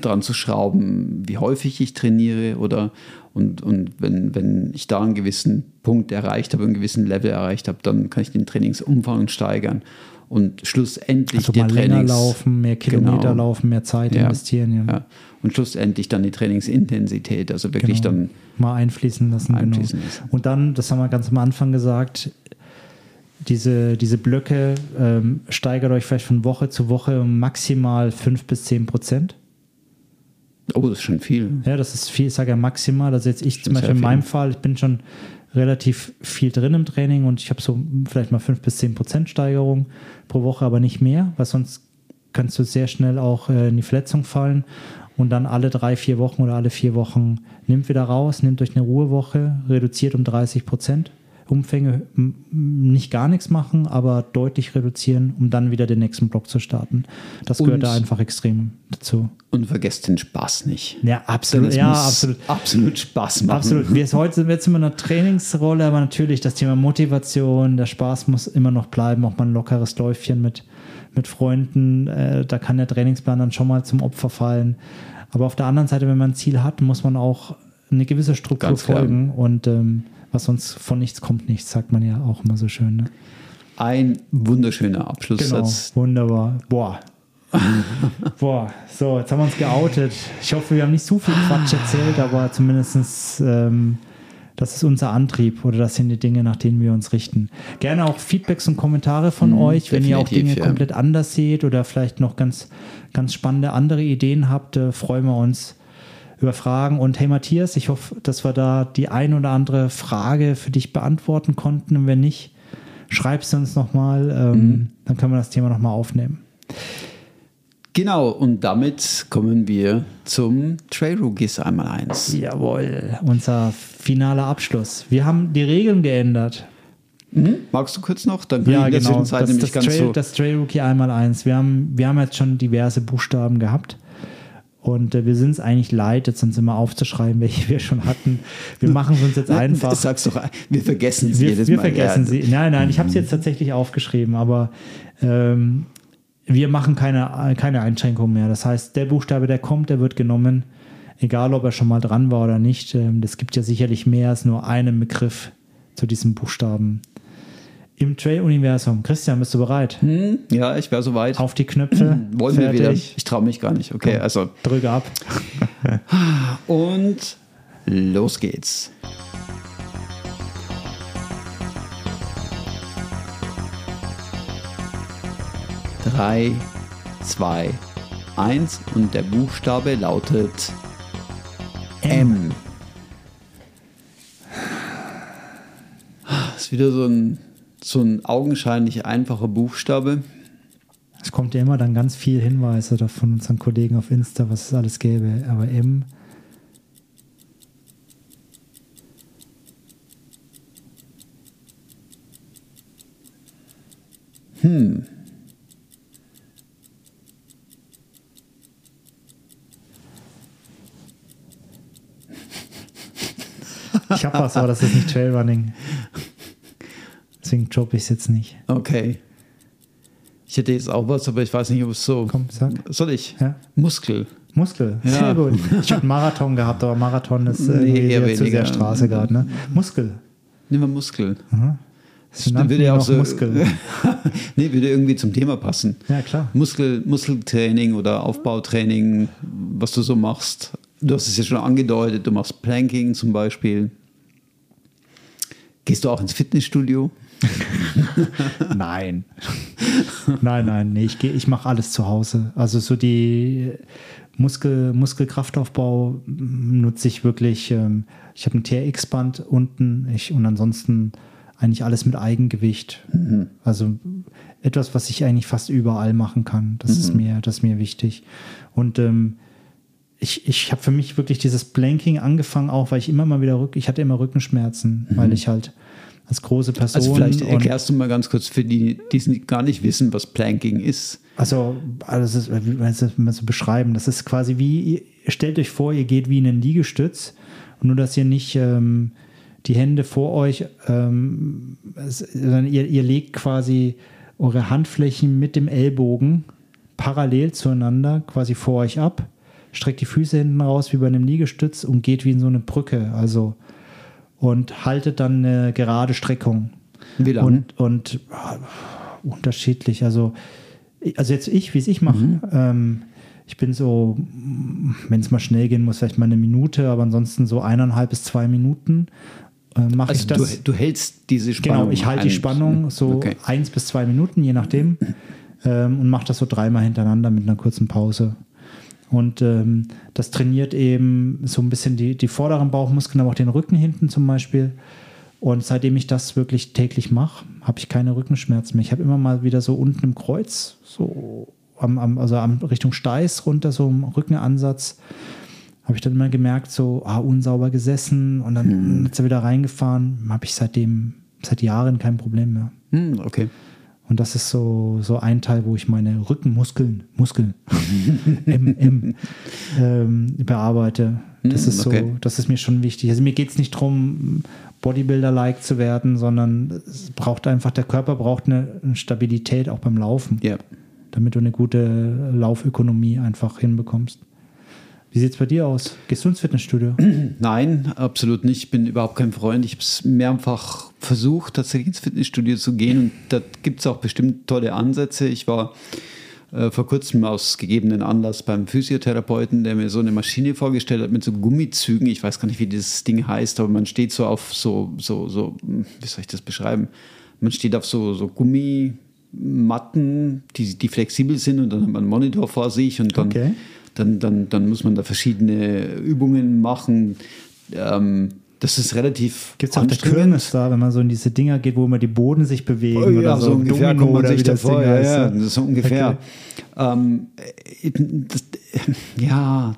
dran zu schrauben, wie häufig ich trainiere oder und, und wenn, wenn ich da einen gewissen Punkt erreicht habe, einen gewissen Level erreicht habe, dann kann ich den Trainingsumfang steigern und schlussendlich also mal Trainings, länger laufen, mehr Kilometer genau, laufen, mehr Zeit ja, investieren. Ja. ja. Und schlussendlich dann die Trainingsintensität, also wirklich genau. dann mal einfließen lassen. Genau. Einfließen genau. lassen. Und dann, das haben wir ganz am Anfang gesagt, diese, diese Blöcke ähm, steigert euch vielleicht von Woche zu Woche um maximal 5 bis 10 Prozent. Oh, das ist schon viel. Ja, das ist viel, ich sage ja maximal. Also jetzt ich zum Beispiel in meinem Fall, ich bin schon relativ viel drin im Training und ich habe so vielleicht mal 5 bis 10 Prozent Steigerung pro Woche, aber nicht mehr, weil sonst kannst du sehr schnell auch äh, in die Verletzung fallen und dann alle drei, vier Wochen oder alle vier Wochen nimmt wieder raus, nimmt euch eine Ruhewoche, reduziert um 30 Prozent Umfänge nicht gar nichts machen, aber deutlich reduzieren, um dann wieder den nächsten Block zu starten. Das und, gehört da einfach extrem dazu. Und vergesst den Spaß nicht. Ja, absolut. Ja, absolut. Absolut Spaß machen. Absolut. Wir heute sind jetzt immer in einer Trainingsrolle, aber natürlich das Thema Motivation, der Spaß muss immer noch bleiben, auch mal ein lockeres Läufchen mit, mit Freunden. Äh, da kann der Trainingsplan dann schon mal zum Opfer fallen. Aber auf der anderen Seite, wenn man ein Ziel hat, muss man auch eine gewisse Struktur folgen. Und ähm, was sonst von nichts kommt nichts, sagt man ja auch immer so schön. Ne? Ein wunderschöner Abschlusssatz. Genau, wunderbar. Boah. Boah, so, jetzt haben wir uns geoutet. Ich hoffe, wir haben nicht so viel Quatsch erzählt, aber zumindest ähm, das ist unser Antrieb oder das sind die Dinge, nach denen wir uns richten. Gerne auch Feedbacks und Kommentare von mhm, euch, wenn ihr auch Dinge ja. komplett anders seht oder vielleicht noch ganz, ganz spannende andere Ideen habt, äh, freuen wir uns über Fragen. Und hey Matthias, ich hoffe, dass wir da die ein oder andere Frage für dich beantworten konnten. Und wenn nicht, schreib sie uns nochmal, ähm, mhm. dann können wir das Thema nochmal aufnehmen. Genau, und damit kommen wir zum Trail Rookies einmal eins. Jawohl, unser finaler Abschluss. Wir haben die Regeln geändert. Mhm. Magst du kurz noch? Dann ja, genau. Das, das, Trail, so das Trail Rookie einmal eins. Wir haben, wir haben jetzt schon diverse Buchstaben gehabt. Und äh, wir sind es eigentlich leid, jetzt uns immer aufzuschreiben, welche wir schon hatten. Wir machen es uns jetzt einfach. Das sagst doch, wir vergessen sie wir, jedes wir Mal. Wir vergessen ja. sie. Nein, nein, ich habe es jetzt tatsächlich aufgeschrieben, aber ähm, wir machen keine, keine Einschränkungen mehr. Das heißt, der Buchstabe, der kommt, der wird genommen, egal ob er schon mal dran war oder nicht. Ähm, das gibt ja sicherlich mehr als nur einen Begriff zu diesem Buchstaben im Trail-Universum. Christian, bist du bereit? Hm, ja, ich wäre soweit. Auf die Knöpfe. Hm, wollen fertig. wir wieder? Ich traue mich gar nicht. Okay, Komm, also. Drücke ab. Und los geht's. Drei, zwei, eins und der Buchstabe lautet M. M. Das ist wieder so ein so ein augenscheinlich einfacher Buchstabe. Es kommt ja immer dann ganz viel Hinweise von unseren Kollegen auf Insta, was es alles gäbe. Aber M. Hm. Ich habe was, aber das ist nicht Trailrunning. Deswegen droppe ich es jetzt nicht. Okay. Ich hätte jetzt auch was, aber ich weiß nicht, ob es so. Komm, sag. Soll ich? Ja. Muskel. Muskel, Ja. sehr gut. Ich habe Marathon gehabt, aber Marathon ist Nee, irgendwie eher zu weniger. sehr Straße gerade. Ne? Muskel. Nehmen wir Muskeln. Sie Dann nannten würde ja auch so, Muskel. nee, würde irgendwie zum Thema passen. Ja, klar. Muskel, Muskeltraining oder Aufbautraining, was du so machst. Du hast es ja schon angedeutet, du machst Planking zum Beispiel. Gehst du auch ins Fitnessstudio? Nein. nein, nein, nee, ich, geh- ich mache alles zu Hause. Also so die Muskel, Muskelkraftaufbau nutze ich wirklich. Ähm, ich habe ein TRX-Band unten ich, und ansonsten eigentlich alles mit Eigengewicht. Also etwas, was ich eigentlich fast überall machen kann. Das ist mir, das ist mir wichtig. Und ähm, ich, ich habe für mich wirklich dieses Blanking angefangen, auch weil ich immer mal wieder Rück, ich hatte immer Rückenschmerzen, weil ich halt als große Person Also vielleicht erklärst du mal ganz kurz für die, die es gar nicht wissen, was Planking ist. Also, also das ist, wie man so beschreiben, das ist quasi wie, stellt euch vor, ihr geht wie in einen Liegestütz, und nur dass ihr nicht ähm, die Hände vor euch, ähm, sondern ihr, ihr legt quasi eure Handflächen mit dem Ellbogen parallel zueinander quasi vor euch ab, streckt die Füße hinten raus wie bei einem Liegestütz und geht wie in so eine Brücke, also und haltet dann eine gerade Streckung. Wie lange? Und, und ah, unterschiedlich. Also, also jetzt ich, wie es ich mache, ähm, ich bin so, wenn es mal schnell gehen muss, vielleicht mal eine Minute, aber ansonsten so eineinhalb bis zwei Minuten äh, mache Also ich du, das. du hältst diese Spannung. genau, ich halte die. Spannung so Okay. eins bis zwei Minuten, je nachdem, ähm, und mache das so dreimal hintereinander mit einer kurzen Pause. Und ähm, das trainiert eben so ein bisschen die, die vorderen Bauchmuskeln, aber auch den Rücken hinten zum Beispiel. Und seitdem ich das wirklich täglich mache, habe ich keine Rückenschmerzen mehr. Ich habe immer mal wieder so unten im Kreuz, so am, am, also am Richtung Steiß runter, so im Rückenansatz, habe ich dann immer gemerkt, so ah, unsauber gesessen und dann ist er wieder reingefahren. Habe ich seitdem, seit Jahren kein Problem mehr. Hm, okay. Und das ist so, so ein Teil, wo ich meine Rückenmuskeln, Muskeln, M, M, ähm, bearbeite. Das Hm, ist so, okay. das ist mir schon wichtig. Also mir geht es nicht darum, Bodybuilder-like zu werden, sondern es braucht einfach, der Körper braucht eine, Stabilität auch beim Laufen, Ja. damit du eine gute Laufökonomie einfach hinbekommst. Wie sieht es bei dir aus? Gehst du ins Fitnessstudio? Nein, absolut nicht. Ich bin überhaupt kein Freund. Ich habe es mehrfach versucht, tatsächlich ins Fitnessstudio zu gehen. Und da gibt es auch bestimmt tolle Ansätze. Ich war äh, vor kurzem aus gegebenen Anlass beim Physiotherapeuten, der mir so eine Maschine vorgestellt hat mit so Gummizügen. Ich weiß gar nicht, wie dieses Ding heißt, aber man steht so auf so, so, so, wie soll ich das beschreiben? Man steht auf so, so Gummimatten, die, die flexibel sind und dann hat man einen Monitor vor sich und dann Okay. Dann, dann, dann muss man da verschiedene Übungen machen. Ähm, das ist relativ Gibt es auch der Kirmes da, wenn man so in diese Dinger geht, wo immer die Boden sich bewegen Oh, ja, oder so, so ungefähr Domino kommt man oder sich davor. Ja, ja, ne? das ist so ungefähr. Okay. Ähm, äh, das, ja,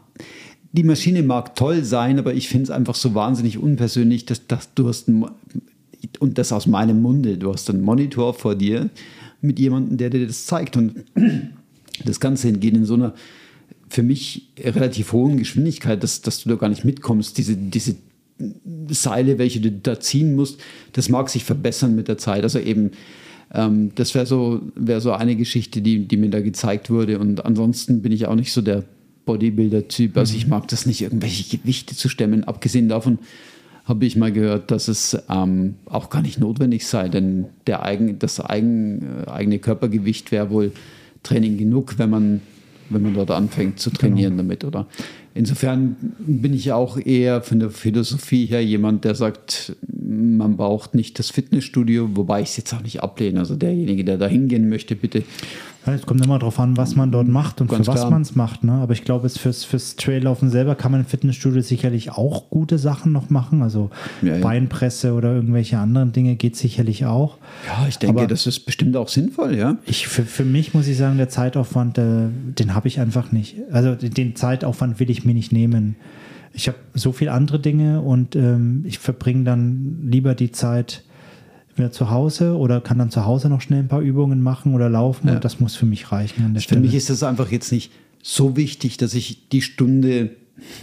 die Maschine mag toll sein, aber ich finde es einfach so wahnsinnig unpersönlich, dass, dass du hast, einen und das aus meinem Munde, du hast einen Monitor vor dir mit jemandem, der dir das zeigt. Und das Ganze geht in so einer für mich relativ hohen Geschwindigkeit, dass, dass du da gar nicht mitkommst. Diese, diese Seile, welche du da ziehen musst, das mag sich verbessern mit der Zeit. Also eben, ähm, das wäre so, wär so eine Geschichte, die, die mir da gezeigt wurde. Und ansonsten bin ich auch nicht so der Bodybuilder-Typ. Also ich mag das nicht, irgendwelche Gewichte zu stemmen. Abgesehen davon habe ich mal gehört, dass es ähm, auch gar nicht notwendig sei, denn der eigen, das eigen, äh, eigene Körpergewicht wäre wohl Training genug, wenn man, wenn man dort anfängt zu trainieren damit, oder? Insofern bin ich auch eher von der Philosophie her jemand, der sagt, man braucht nicht das Fitnessstudio, wobei ich es jetzt auch nicht ablehne. Also derjenige, der da hingehen möchte, bitte Ja, Es kommt immer darauf an, was man dort macht und Ganz für was man es macht. Ne? Aber ich glaube, fürs, fürs Traillaufen selber kann man im Fitnessstudio sicherlich auch gute Sachen noch machen. Also Ja, ja. Beinpresse oder irgendwelche anderen Dinge geht sicherlich auch. Ja, ich denke, Aber- das ist bestimmt auch sinnvoll, ja. Ich, für, für mich muss ich sagen, der Zeitaufwand, äh, den habe ich einfach nicht. Also den- den Zeitaufwand will ich mir nicht nehmen. Ich habe so viele andere Dinge und ähm, ich verbringe dann lieber die Zeit wieder zu Hause oder kann dann zu Hause noch schnell ein paar Übungen machen oder laufen Ja. und das muss für mich reichen Für Stelle. mich ist das einfach jetzt nicht so wichtig, dass ich die Stunde,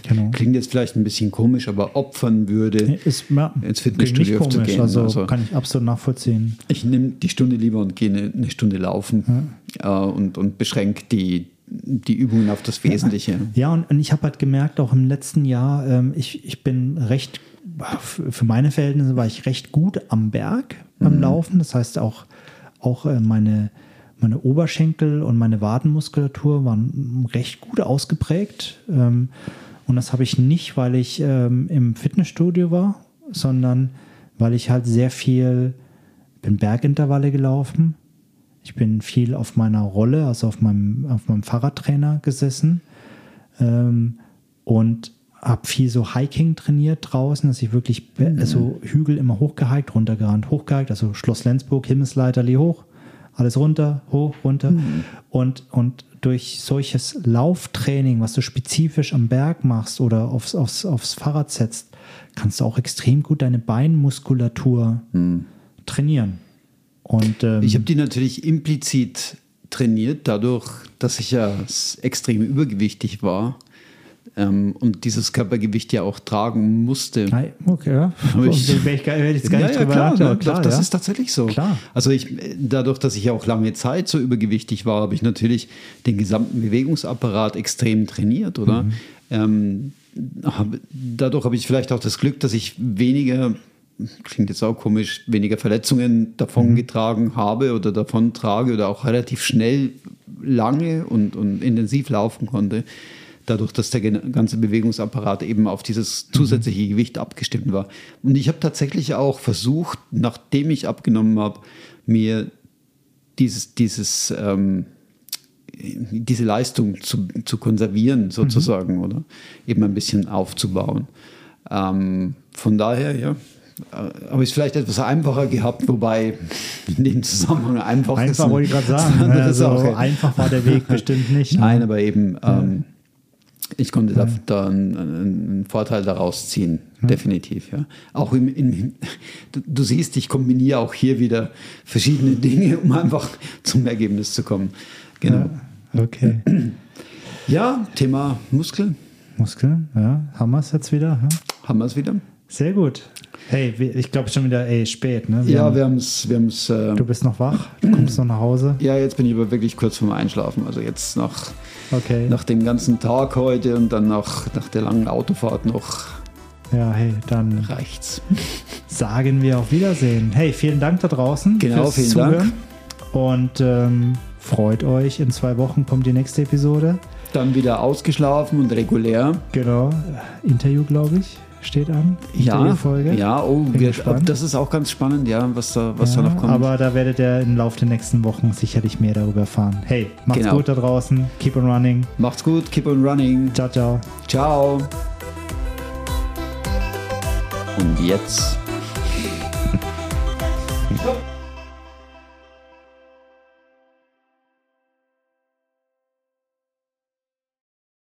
Genau. klingt jetzt vielleicht ein bisschen komisch, aber opfern würde. ist ja, ins Fitnessstudio nicht zu komisch, gehen, Also, also- kann ich absolut nachvollziehen. Ich nehme die Stunde lieber und gehe eine, eine Stunde laufen äh, und, und beschränke die, die Übungen auf das Wesentliche. Ja, und, und ich habe halt gemerkt, auch im letzten Jahr, ähm, ich, ich bin recht, für meine Verhältnisse war ich recht gut am Berg beim mhm. Laufen. Das heißt auch, auch äh, meine, meine Oberschenkel und meine Wadenmuskulatur waren recht gut ausgeprägt. Ähm, und das habe ich nicht, weil ich ähm, im Fitnessstudio war, sondern weil ich halt sehr viel, bin Bergintervalle gelaufen. Ich bin viel auf meiner Rolle, also auf meinem, auf meinem Fahrradtrainer gesessen ähm, und habe viel so Hiking trainiert draußen, dass ich wirklich mhm. also Hügel immer hochgehiked, runtergerannt, hochgehiked, also Schloss Lenzburg, Himmelsleiterli hoch, alles runter, hoch, runter. Mhm. Und, und durch solches Lauftraining, was du spezifisch am Berg machst oder aufs, aufs, aufs Fahrrad setzt, kannst du auch extrem gut deine Beinmuskulatur mhm. trainieren. Und, ähm, ich habe die natürlich implizit trainiert, dadurch, dass ich ja extrem übergewichtig war ähm, und dieses Körpergewicht ja auch tragen musste. Okay, ja. Ich, ich, ich, ich jetzt gar nicht ja, ja, klar, klar, das ja. ist tatsächlich so. Klar. Also ich, dadurch, dass ich ja auch lange Zeit so übergewichtig war, habe ich natürlich den gesamten Bewegungsapparat extrem trainiert, oder? Mhm. Ähm, hab, dadurch habe ich vielleicht auch das Glück, dass ich weniger klingt jetzt auch komisch, weniger Verletzungen davongetragen mhm. habe oder davon trage oder auch relativ schnell lange und, und intensiv laufen konnte dadurch, dass der ganze Bewegungsapparat eben auf dieses zusätzliche mhm. Gewicht abgestimmt war. Und ich habe tatsächlich auch versucht, nachdem ich abgenommen habe, mir dieses, dieses, ähm, diese Leistung zu, zu konservieren, sozusagen, mhm. oder eben ein bisschen aufzubauen. Ähm, von daher, ja, habe ich es vielleicht etwas einfacher gehabt, wobei in dem Zusammenhang einfach Einfach wollte ich gerade sagen. Also, einfach war der Weg bestimmt nicht. Ne? Nein, aber eben, ähm, ich konnte da, da einen, einen, Vorteil daraus ziehen, mhm. definitiv. Ja. Auch im, im, du, du, siehst, ich kombiniere auch hier wieder verschiedene Dinge, um einfach zum Ergebnis zu kommen. Genau. Ja, okay. Ja, Thema Muskel. Muskel, ja. Haben wir es jetzt wieder? Ja? Haben wir es wieder? Sehr gut. Hey, ich glaube schon wieder, ey, spät, ne? Wir ja, haben, wir haben es. Wir äh, du bist noch wach, du kommst noch nach Hause. Ja, jetzt bin ich aber wirklich kurz vorm Einschlafen. Also jetzt nach, okay. nach dem ganzen Tag heute und dann nach, nach der langen Autofahrt noch. Ja, hey, dann reicht's. Sagen wir auf Wiedersehen. Hey, vielen Dank da draußen. Genau, vielen Zuhören. Dank. Und ähm, freut euch, in zwei Wochen kommt die nächste Episode. Dann wieder ausgeschlafen und regulär. Genau, Interview, glaube ich steht an. Ja, Folge. ja, oh, wir, das ist auch ganz spannend, ja, was da, was ja, da noch kommt. Aber da werdet ihr im Laufe der nächsten Wochen sicherlich mehr darüber erfahren. Hey, macht's genau. gut da draußen. Keep on running. Macht's gut, keep on running. Ciao, ciao. Ciao. Und jetzt.